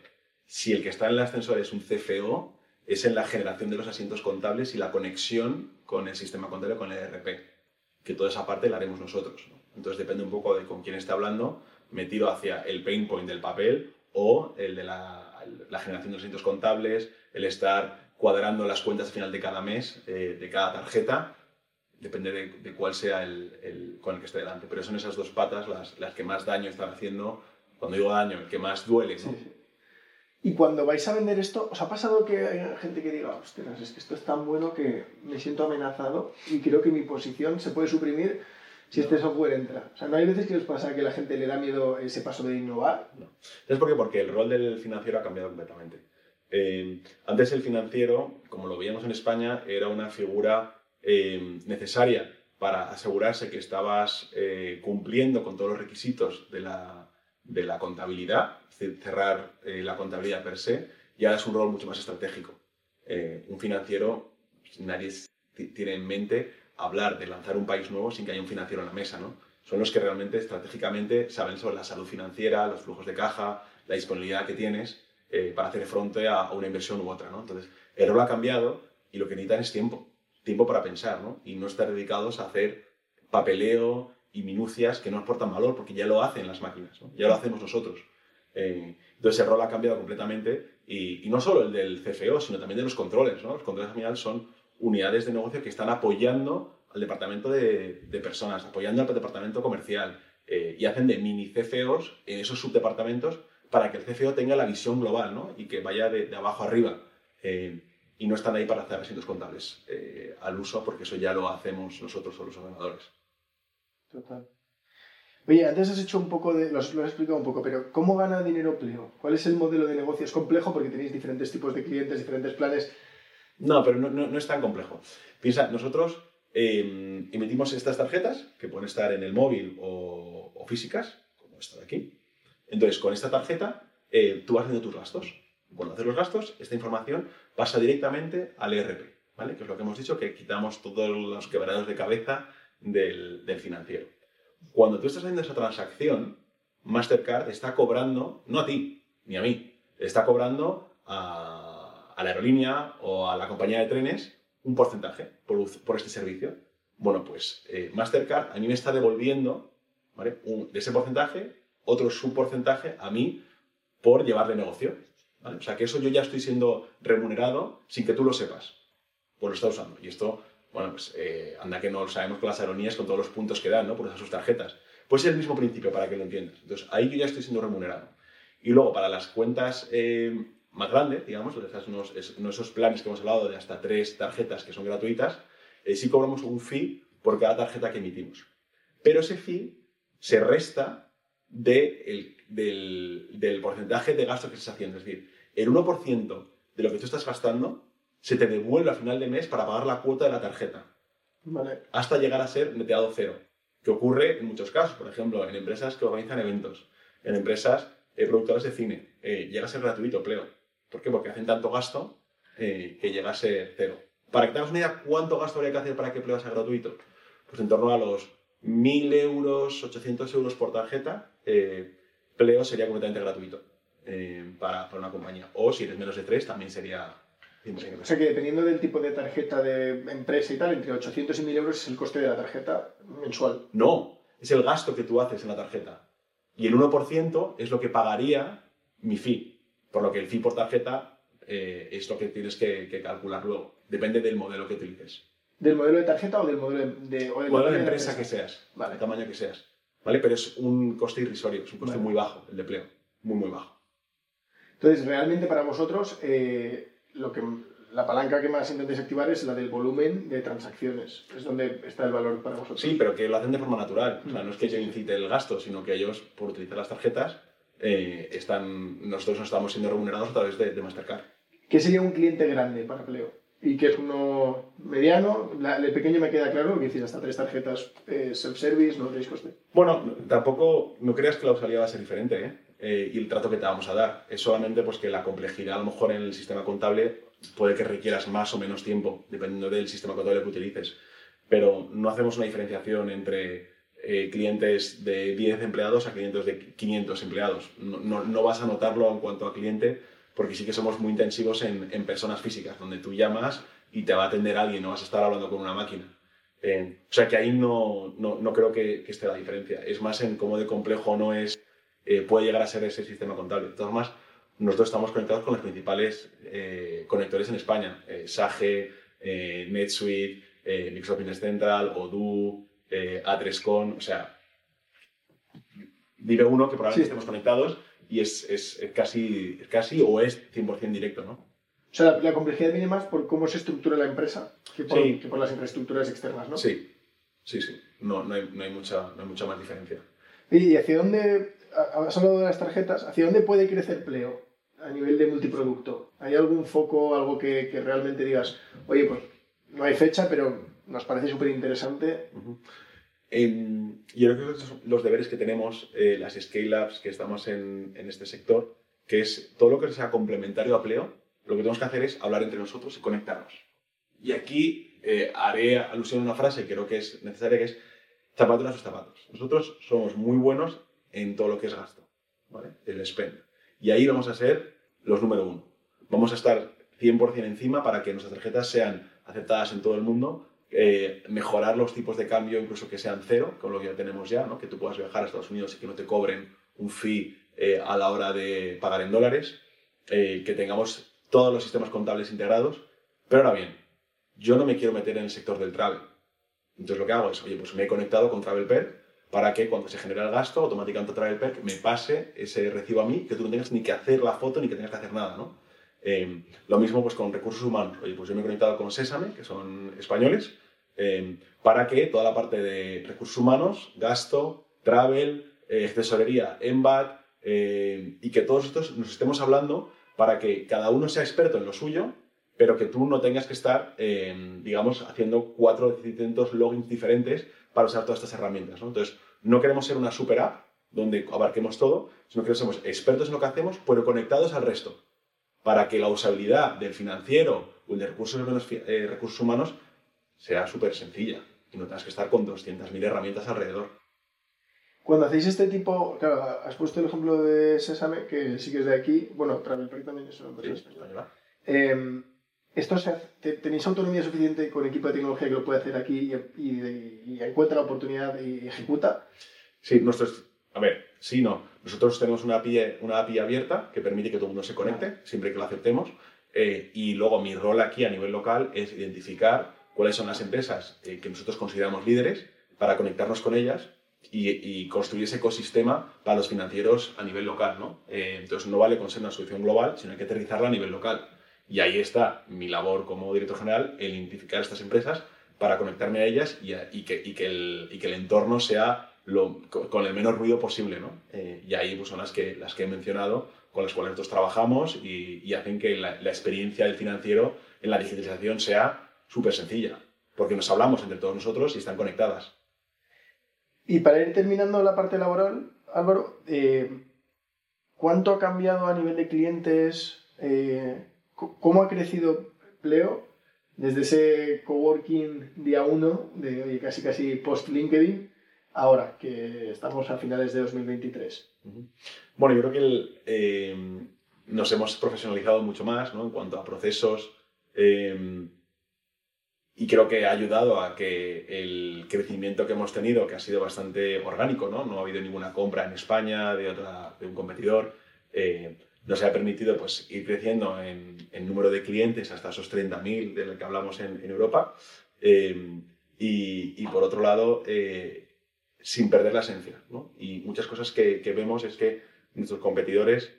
Si el que está en el ascensor es un CFO, es en la generación de los asientos contables y la conexión con el sistema contable, con el ERP. Que toda esa parte la haremos nosotros. Entonces depende un poco de con quién esté hablando, me tiro hacia el pain point del papel o el de la, generación de los asientos contables, el estar cuadrando las cuentas al final de cada mes, eh, de cada tarjeta, depende de, cuál sea el, con el que esté delante. Pero son esas dos patas las, las, que más daño están haciendo. Cuando digo daño, el que más duele. Y cuando vais a vender esto, ¿os ha pasado que hay gente que diga, ostras, es que esto es tan bueno que me siento amenazado y creo que mi posición se puede suprimir si este software entra? O sea, ¿no hay veces que os pasa que la gente le da miedo ese paso de innovar? No. ¿Sabes por qué? Porque el rol del financiero ha cambiado completamente. Eh, antes el financiero, como lo veíamos en España, era una figura eh, necesaria para asegurarse que estabas eh, cumpliendo con todos los requisitos de la, de la contabilidad, cerrar eh, la contabilidad per se, y ahora es un rol mucho más estratégico. un financiero, nadie tiene en mente hablar de lanzar un país nuevo sin que haya un financiero en la mesa, ¿no? Son los que realmente estratégicamente saben sobre la salud financiera, los flujos de caja, la disponibilidad que tienes para hacer frente a, una inversión u otra, ¿no? Entonces, el rol ha cambiado y lo que necesitan es tiempo tiempo para pensar, ¿no? Y no estar dedicados a hacer papeleo y minucias que no aportan valor, porque ya lo hacen las máquinas, ¿no? ya lo hacemos nosotros. Eh, entonces el rol ha cambiado completamente y, no solo el del CFO, sino también de los controles. ¿no? Los controles al final son unidades de negocio que están apoyando al departamento de, personas, apoyando al departamento comercial eh, y hacen de mini CFOs en esos subdepartamentos para que el CFO tenga la visión global ¿no? y que vaya de, abajo arriba. Eh, y no están ahí para hacer asientos contables eh, al uso, porque eso ya lo hacemos nosotros o los ordenadores. Total. Oye, antes has hecho un poco de. Lo has, explicado un poco, pero ¿cómo gana dinero Pleo? ¿Cuál es el modelo de negocio? Es complejo porque tenéis diferentes tipos de clientes, diferentes planes. No, pero no, no, es tan complejo. Piensa, nosotros em, emitimos estas tarjetas que pueden estar en el móvil o, físicas, como esta de aquí. Entonces, con esta tarjeta, eh, tú vas haciendo tus gastos. Cuando haces los gastos, esta información pasa directamente al ERP, ¿vale? Que es lo que hemos dicho, que quitamos todos los quebrados de cabeza del, financiero. Cuando tú estás haciendo esa transacción, Mastercard está cobrando, no a ti, ni a mí, está cobrando a, la aerolínea o a la compañía de trenes un porcentaje por, este servicio. Bueno, pues eh, Mastercard a mí me está devolviendo de ese porcentaje otro subporcentaje a mí por llevarle negocio. O sea, que eso yo ya estoy siendo remunerado sin que tú lo sepas. Pues lo está usando. Y esto, bueno, pues eh, anda que no lo sabemos con las aerolíneas, con todos los puntos que dan, ¿no? Por esas sus tarjetas. Pues es el mismo principio para que lo entiendas. Entonces, ahí yo ya estoy siendo remunerado. Y luego, para las cuentas eh, más grande, digamos, unos, esos planes que hemos hablado de hasta tres tarjetas que son gratuitas, eh, sí cobramos un fee por cada tarjeta que emitimos. Pero ese fee se resta del, del, porcentaje de gasto que estás haciendo. Es decir, el 1% de lo que tú estás gastando se te devuelve al final de mes para pagar la cuota de la tarjeta. Hasta llegar a ser neteado cero. Que ocurre en muchos casos, por ejemplo, en empresas que organizan eventos, en empresas eh, productoras de cine. Eh, llega a ser gratuito, Pleo. ¿Por qué? Porque hacen tanto gasto eh, que llega a ser cero. Para que te hagas una idea, ¿cuánto gasto habría que hacer para que Pleo sea gratuito? Pues en torno a los 1.000 euros, 800 euros por tarjeta, Pleo sería completamente gratuito para, para, una compañía. O si eres menos de 3, también sería o sea que dependiendo del tipo de tarjeta de empresa y tal, entre 800 y 1000 euros es el coste de la tarjeta mensual. No, es el gasto que tú haces en la tarjeta. Y el 1% es lo que pagaría mi fee. Por lo que el fee por tarjeta eh, es lo que tienes que, calcular luego. Depende del modelo que utilices. ¿Del modelo de tarjeta o del modelo de, o modelo de empresa, que seas? Vale. El tamaño que seas. ¿Vale? Pero es un coste irrisorio, es un coste muy bajo el de empleo. Muy, muy bajo. Entonces, realmente para vosotros, eh, lo que, la palanca que más intentáis activar es la del volumen de transacciones. Es donde está el valor para vosotros. Sí, pero que lo hacen de forma natural. O sea, no es que yo incite el gasto, sino que ellos, por utilizar las tarjetas, eh, están, nosotros nos estamos siendo remunerados a través de, Mastercard. ¿Qué sería un cliente grande para Pleo? ¿Y qué es uno mediano? el pequeño me queda claro, que decís hasta tres tarjetas eh, self-service, no tenéis coste. Bueno, tampoco, no creas que la usualidad va a ser diferente, ¿eh? Eh, y el trato que te vamos a dar. Es solamente pues, que la complejidad a lo mejor en el sistema contable puede que requieras más o menos tiempo, dependiendo del sistema contable que utilices. Pero no hacemos una diferenciación entre eh, clientes de 10 empleados a clientes de 500 empleados. No, no, vas a notarlo en cuanto a cliente, porque sí que somos muy intensivos en, en, personas físicas, donde tú llamas y te va a atender alguien, no vas a estar hablando con una máquina. Eh, o sea que ahí no, no, no creo que, esté la diferencia. Es más en cómo de complejo no es eh, puede llegar a ser ese sistema contable. De todas formas, nosotros estamos conectados con los principales eh, conectores en España, Sage, NetSuite, Microsoft Business Central, Odoo, A3Con, o sea, dime uno que probablemente estemos conectados y es, es, casi, casi o es 100% directo, ¿no? O sea, la, complejidad viene más por cómo se estructura la empresa que por, que por las infraestructuras externas, ¿no? Sí, sí, sí. No, no, hay, no, hay mucha, no hay mucha más diferencia. ¿Y hacia dónde has hablado de las tarjetas, ¿hacia dónde puede crecer Pleo a nivel de multiproducto? ¿Hay algún foco, algo que, realmente digas, oye, pues no hay fecha, pero nos parece súper interesante? yo creo que los deberes que tenemos, eh, las scale-ups que estamos en, este sector, que es todo lo que sea complementario a Pleo, lo que tenemos que hacer es hablar entre nosotros y conectarnos. Y aquí eh, haré alusión a una frase que creo que es necesaria, que es zapatos a sus zapatos. Nosotros somos muy buenos en todo lo que es gasto, ¿vale? El spend. Y ahí vamos a ser los número uno. Vamos a estar 100% encima para que nuestras tarjetas sean aceptadas en todo el mundo, eh, mejorar los tipos de cambio, incluso que sean cero, con lo que ya tenemos ya, ¿no? que tú puedas viajar a Estados Unidos y que no te cobren un fee eh, a la hora de pagar en dólares, eh, que tengamos todos los sistemas contables integrados. Pero ahora bien, yo no me quiero meter en el sector del travel. Entonces lo que hago es, oye, pues me he conectado con TravelPer para que cuando se genera el gasto, automáticamente trae el PERC, me pase ese recibo a mí, que tú no tengas ni que hacer la foto ni que tengas que hacer nada, ¿no? Em, lo mismo pues con recursos humanos. Oye, pues yo me he conectado con Sésame, que son españoles, em, para que toda la parte de recursos humanos, gasto, travel, eh, tesorería, EMBAT, em, y que todos estos nos estemos hablando para que cada uno sea experto en lo suyo, pero que tú no tengas que estar, digamos, haciendo cuatro distintos logins diferentes para usar todas estas herramientas. ¿no? Entonces, no queremos ser una super app donde abarquemos todo, sino que somos expertos en lo que hacemos, pero conectados al resto, para que la usabilidad del financiero o el de recursos humanos, eh, recursos humanos sea súper sencilla y no tengas que estar con 200.000 herramientas alrededor. Cuando hacéis este tipo, claro, has puesto el ejemplo de Sesame, que sí que es de aquí, bueno, TravelPerk también es una empresa española. Eh, ¿Esto tenéis autonomía suficiente con equipo de tecnología que lo puede hacer aquí y, encuentra la oportunidad y ejecuta? Sí, nosotros, a ver, sí, no. Nosotros tenemos una API, una API abierta que permite que todo el mundo se conecte, siempre que lo aceptemos. Eh, y luego mi rol aquí a nivel local es identificar cuáles son las empresas eh, que nosotros consideramos líderes para conectarnos con ellas y, construir ese ecosistema para los financieros a nivel local. ¿no? Eh, entonces no vale con ser una solución global, sino hay que aterrizarla a nivel local. Y ahí está mi labor como director general, el identificar estas empresas para conectarme a ellas y, que, y, que, el, y que, el, entorno sea lo, con el menor ruido posible. ¿no? Eh, y ahí pues, son las que, las que he mencionado, con las cuales nosotros trabajamos y, hacen que la, la, experiencia del financiero en la digitalización sea súper sencilla, porque nos hablamos entre todos nosotros y están conectadas. Y para ir terminando la parte laboral, Álvaro, eh, ¿cuánto ha cambiado a nivel de clientes? Eh, ¿Cómo ha crecido Pleo desde ese coworking día 1 de casi casi post LinkedIn ahora que estamos a finales de 2023? Bueno, yo creo que eh, nos hemos profesionalizado mucho más ¿no? en cuanto a procesos y creo que ha ayudado a que el crecimiento que hemos tenido, que ha sido bastante orgánico, no, no ha habido ninguna compra en España de, otra, de un competidor, eh, nos ha permitido pues, ir creciendo en, en número de clientes hasta esos 30.000 de los que hablamos en, Europa. Eh, y, por otro lado, eh, sin perder la esencia. Y muchas cosas que, vemos es que nuestros competidores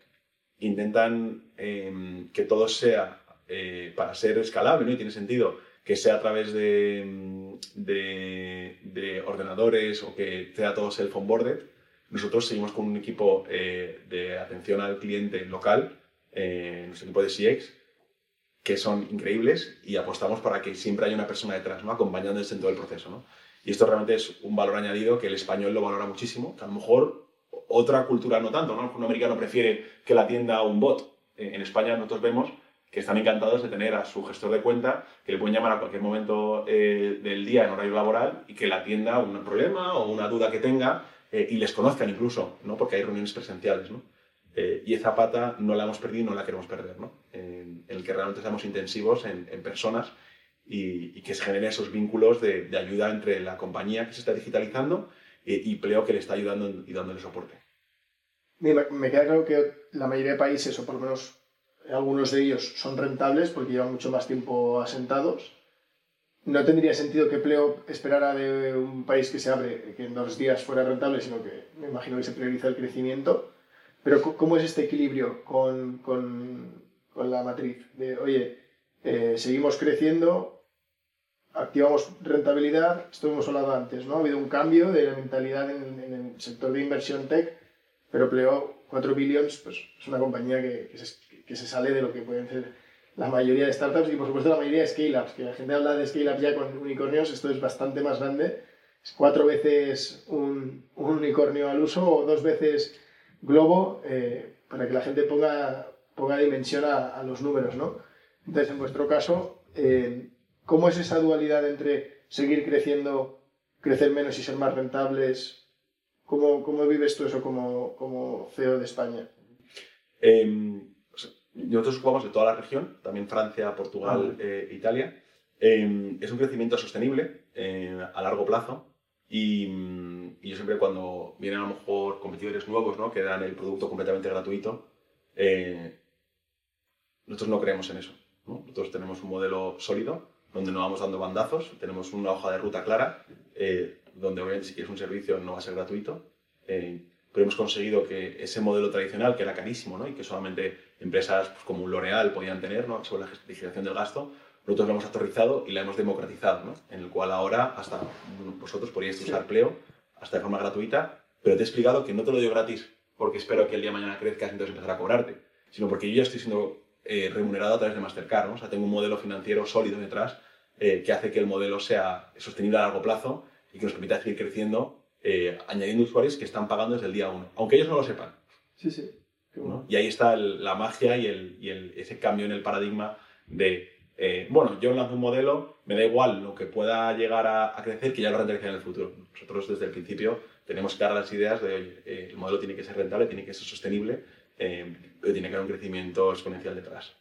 intentan eh, que todo sea eh, para ser escalable ¿no? y tiene sentido que sea a través de, de, ordenadores o que sea todo self-onboarded, nosotros seguimos con un equipo eh, de atención al cliente local, eh, nuestro equipo de CX, que son increíbles y apostamos para que siempre haya una persona detrás, ¿no? acompañándoles en todo el proceso. ¿no? Y esto realmente es un valor añadido que el español lo valora muchísimo, que a lo mejor otra cultura no tanto, ¿no? Un americano prefiere que la atienda un bot. En España nosotros vemos que están encantados de tener a su gestor de cuenta, que le pueden llamar a cualquier momento eh, del día en horario laboral y que le atienda un problema o una duda que tenga eh, y les conozcan incluso, ¿no? porque hay reuniones presenciales. ¿no? Eh, y esa pata no la hemos perdido y no la queremos perder, ¿no? en, el que realmente estamos intensivos en, en personas y, y, que se generen esos vínculos de, de, ayuda entre la compañía que se está digitalizando y, y Pleo que le está ayudando y dándole soporte. Me queda claro que la mayoría de países, o por lo menos algunos de ellos son rentables porque llevan mucho más tiempo asentados. No tendría sentido que Pleo esperara de un país que se abre que en dos días fuera rentable, sino que me imagino que se prioriza el crecimiento. Pero ¿cómo es este equilibrio con, con, con la matriz? De, oye, eh, seguimos creciendo, activamos rentabilidad, esto hemos hablado antes, ¿no? Ha habido un cambio de la mentalidad en, en el sector de inversión tech, pero Pleo 4 billions pues, es una compañía que, que se que se sale de lo que pueden ser la mayoría de startups y por supuesto la mayoría de scale-ups, que la gente habla de scale-ups ya con unicornios, esto es bastante más grande, es cuatro veces un, un unicornio al uso o dos veces globo eh, para que la gente ponga, ponga dimensión a, a, los números, ¿no? Entonces, en vuestro caso, eh, ¿cómo es esa dualidad entre seguir creciendo, crecer menos y ser más rentables? ¿Cómo, cómo vives tú eso como, como CEO de España? Eh nosotros jugamos de toda la región, también Francia, Portugal, ah. eh, Italia. Eh, es un crecimiento sostenible eh, a largo plazo y, y, yo siempre cuando vienen a lo mejor competidores nuevos ¿no? que dan el producto completamente gratuito, eh, nosotros no creemos en eso. ¿no? Nosotros tenemos un modelo sólido donde no vamos dando bandazos, tenemos una hoja de ruta clara, eh, donde obviamente si quieres un servicio no va a ser gratuito, eh, pero hemos conseguido que ese modelo tradicional, que era carísimo ¿no? y que solamente empresas pues, como un L'Oreal podían tener ¿no? sobre la digitalización del gasto, nosotros lo hemos aterrizado y la hemos democratizado, ¿no? en el cual ahora hasta vosotros podríais usar Pleo hasta de forma gratuita, pero te he explicado que no te lo doy gratis porque espero que el día de mañana crezcas y entonces empezar a cobrarte, sino porque yo ya estoy siendo eh, remunerado a través de Mastercard, ¿no? o sea, tengo un modelo financiero sólido detrás eh, que hace que el modelo sea sostenible a largo plazo y que nos permita seguir creciendo eh, añadiendo usuarios que están pagando desde el día 1, aunque ellos no lo sepan. Sí, sí. ¿no? Y ahí está el, la magia y, el, y el, ese cambio en el paradigma de, eh, bueno, yo lanzo un modelo, me da igual lo que pueda llegar a, a crecer, que ya lo rentaré en el futuro. Nosotros desde el principio tenemos claras las ideas de, eh, el modelo tiene que ser rentable, tiene que ser sostenible, eh, pero tiene que haber un crecimiento exponencial detrás.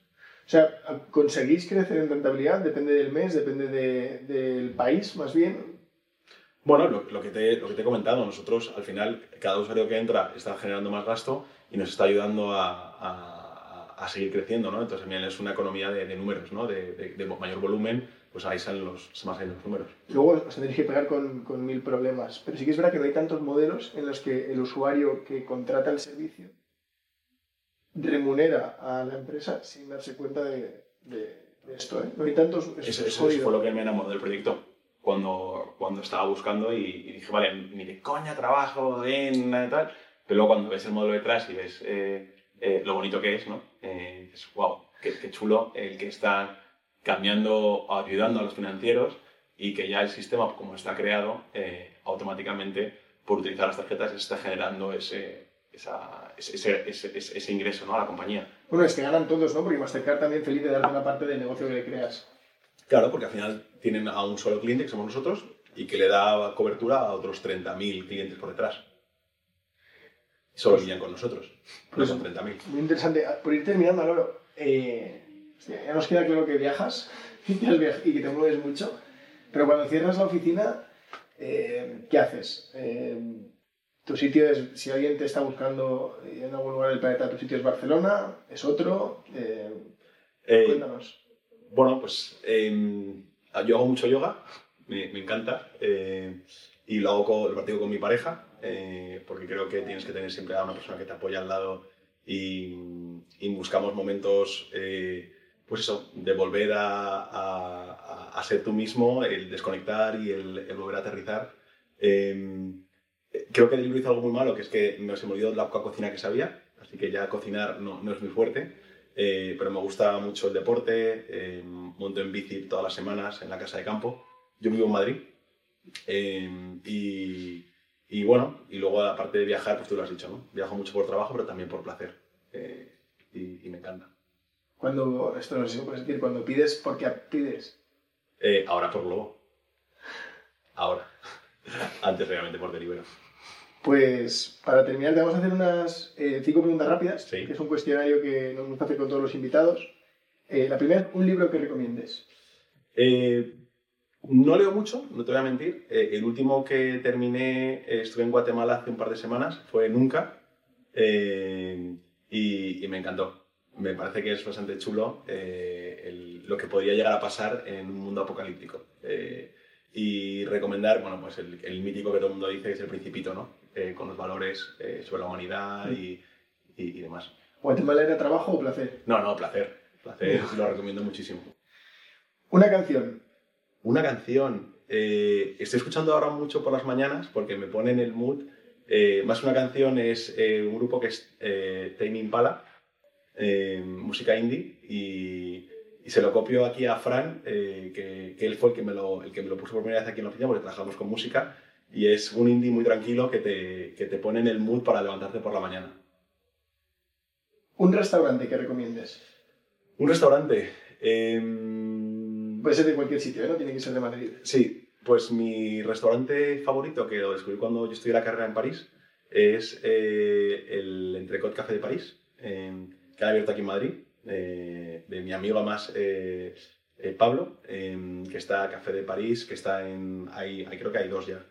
O sea, ¿conseguís crecer en rentabilidad? ¿Depende del mes? ¿Depende de, del país, más bien? Bueno, lo, lo, que te, lo que te he comentado, nosotros al final, cada usuario que entra está generando más gasto y nos está ayudando a, a, a seguir creciendo, ¿no? Entonces también es una economía de, de números, ¿no? De, de, mayor volumen, pues ahí salen los, más los números. Luego os tendréis que pegar con, con, mil problemas, pero sí que es verdad que no hay tantos modelos en los que el usuario que contrata el servicio remunera a la empresa sin darse cuenta de, de, esto. ¿eh? No hay tantos... Eso, eso fue lo que me enamoró del proyecto cuando, cuando estaba buscando y, dije, vale, ni de coña trabajo en tal, pero luego cuando ves el modelo detrás y ves eh, eh, lo bonito que es, ¿no? Eh, dices, wow, qué, qué chulo el que está cambiando, ayudando a los financieros y que ya el sistema, como está creado, eh, automáticamente, por utilizar las tarjetas, está generando ese, ese, ese, ese, ingreso ¿no? a la compañía. Bueno, es que ganan todos, ¿no? Porque Mastercard también feliz de darte una parte del negocio que le creas. Claro, porque al final tienen a un solo cliente, que somos nosotros, y que le da cobertura a otros 30.000 clientes por detrás. Y solo pues, con nosotros, pues, son 30.000. Muy interesante. Por ir terminando, Loro, eh, ya nos queda claro que viajas y que te mueves mucho, pero cuando cierras la oficina, eh, ¿qué haces? Eh, tu sitio es, si alguien te está buscando en algún lugar del planeta, tu sitio es Barcelona, es otro. cuéntanos. Bueno, pues em, yo hago mucho yoga, me, me encanta, y lo hago con, lo practico con mi pareja, porque creo que tienes que tener siempre a una persona que te apoya al lado y, y buscamos momentos pues eso, de volver a, a, a, ser tú mismo, el desconectar y el, el volver a aterrizar. Creo que el libro hizo algo muy malo, que es que no se me olvidó la poca cocina que sabía, así que ya cocinar no, no es muy fuerte, eh, pero me gusta mucho el deporte, eh, monto en bici todas las semanas en la casa de campo. Yo vivo en Madrid em, y, y, bueno, y luego aparte de viajar, pues tú lo has dicho, ¿no? Viajo mucho por trabajo, pero también por placer eh, y, y me encanta. Cuando, esto no sé si puedes decir, cuando pides, ¿por qué pides? Eh, ahora por Globo. Ahora. Antes realmente por Deliveroo. Pues para terminar te vamos a hacer unas eh, cinco preguntas rápidas, que es un cuestionario que nos gusta hacer con todos los invitados. Eh, la primera, un libro que recomiendes. no leo mucho, no te voy a mentir. el último que terminé, estuve en Guatemala hace un par de semanas, fue Nunca, y me encantó me parece que es bastante chulo eh, lo que podría llegar a pasar en un mundo apocalíptico. Eh, y recomendar, bueno, pues el, mítico que todo el mundo dice que es el Principito, ¿no? Eh, con los valores sobre la humanidad y, y, demás. ¿Guatemala era trabajo o placer? No, no, placer. Placer, lo recomiendo muchísimo. ¿Una canción? Una canción. estoy escuchando ahora mucho por las mañanas porque me pone en el mood. más una canción es un grupo que es Tame Impala eh, música indie y, se lo copio aquí a Fran, eh, que, él fue el que, me lo, el que me lo puso por primera vez aquí en la oficina porque trabajamos con música y es un indie muy tranquilo que te, que te pone en el mood para levantarte por la mañana. ¿Un restaurante que recomiendes? Un restaurante. Em, Puede ser de cualquier sitio, ¿eh? no tiene que ser de Madrid. Sí, pues mi restaurante favorito, que lo descubrí cuando yo estudié la carrera en París, es el Entrecot Café de París que ha abierto aquí en Madrid, eh, de mi amigo más eh, eh, Pablo, em, que está Café de París, que está en. Hay, creo que hay dos ya.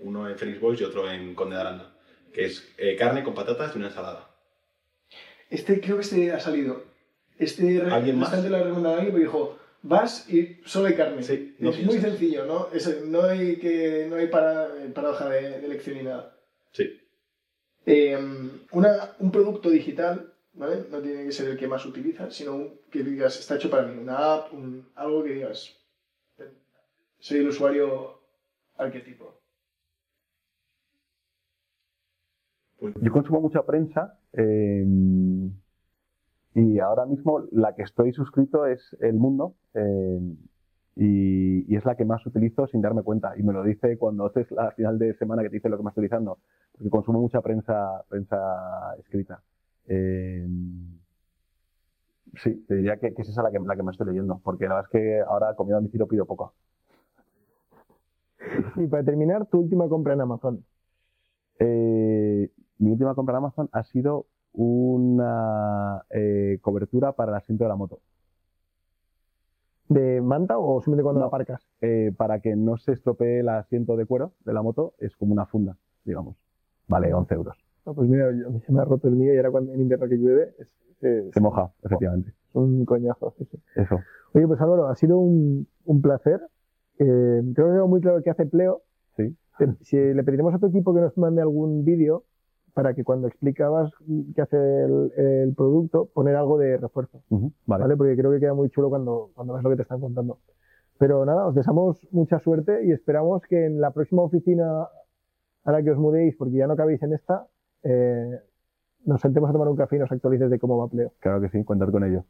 uno en Felix Boys y otro en Conde de Aranda. Que es carne con patatas y una ensalada. Este, creo que este ha salido. Este ¿Alguien más? lo ha recomendado alguien, pero dijo. Vas y solo hay carne. Sí, es muy sencillo, ¿no? no hay, que, no hay para, paradoja de, de elección ni nada. Sí. Em, una, un producto digital no tiene que ser el que más utilizas, sino que digas, está hecho para mí, una app, algo que digas, soy el usuario arquetipo. Pues yo consumo mucha prensa em, y ahora mismo la que estoy suscrito es El Mundo em, y, es la que más utilizo sin darme cuenta. Y me lo dice cuando haces la final de semana que te dice lo que más estoy utilizando, porque consumo mucha prensa, prensa escrita. Eh, sí, te diría que, es esa la que, la que me estoy leyendo, porque la verdad es que ahora comida a domicilio pido poco. Y para terminar, tu última compra en Amazon. Eh, mi última compra en Amazon ha sido una eh, cobertura para el asiento de la moto. ¿De manta o simplemente cuando la aparcas? para que no se estropee el asiento de cuero de la moto, es como una funda, digamos. Vale, 11 euros pues mira, a mí se me ha roto el mío y ahora cuando en invierno que llueve se moja, efectivamente. Es un coñazo. Eso. Oye, pues Álvaro, ha sido un un placer. Eh, creo que tengo muy claro qué hace Pleo. Sí. Si le pediremos a tu equipo que nos mande algún vídeo para que cuando explicabas qué hace el, el producto, poner algo de refuerzo. ¿vale? Porque creo que queda muy chulo cuando, cuando ves lo que te están contando. Pero nada, os deseamos mucha suerte y esperamos que en la próxima oficina a la que os mudéis, porque ya no cabéis en esta, eh, nos sentemos a tomar un café y nos actualices de cómo va Pleo. Claro que sí, contar con ello.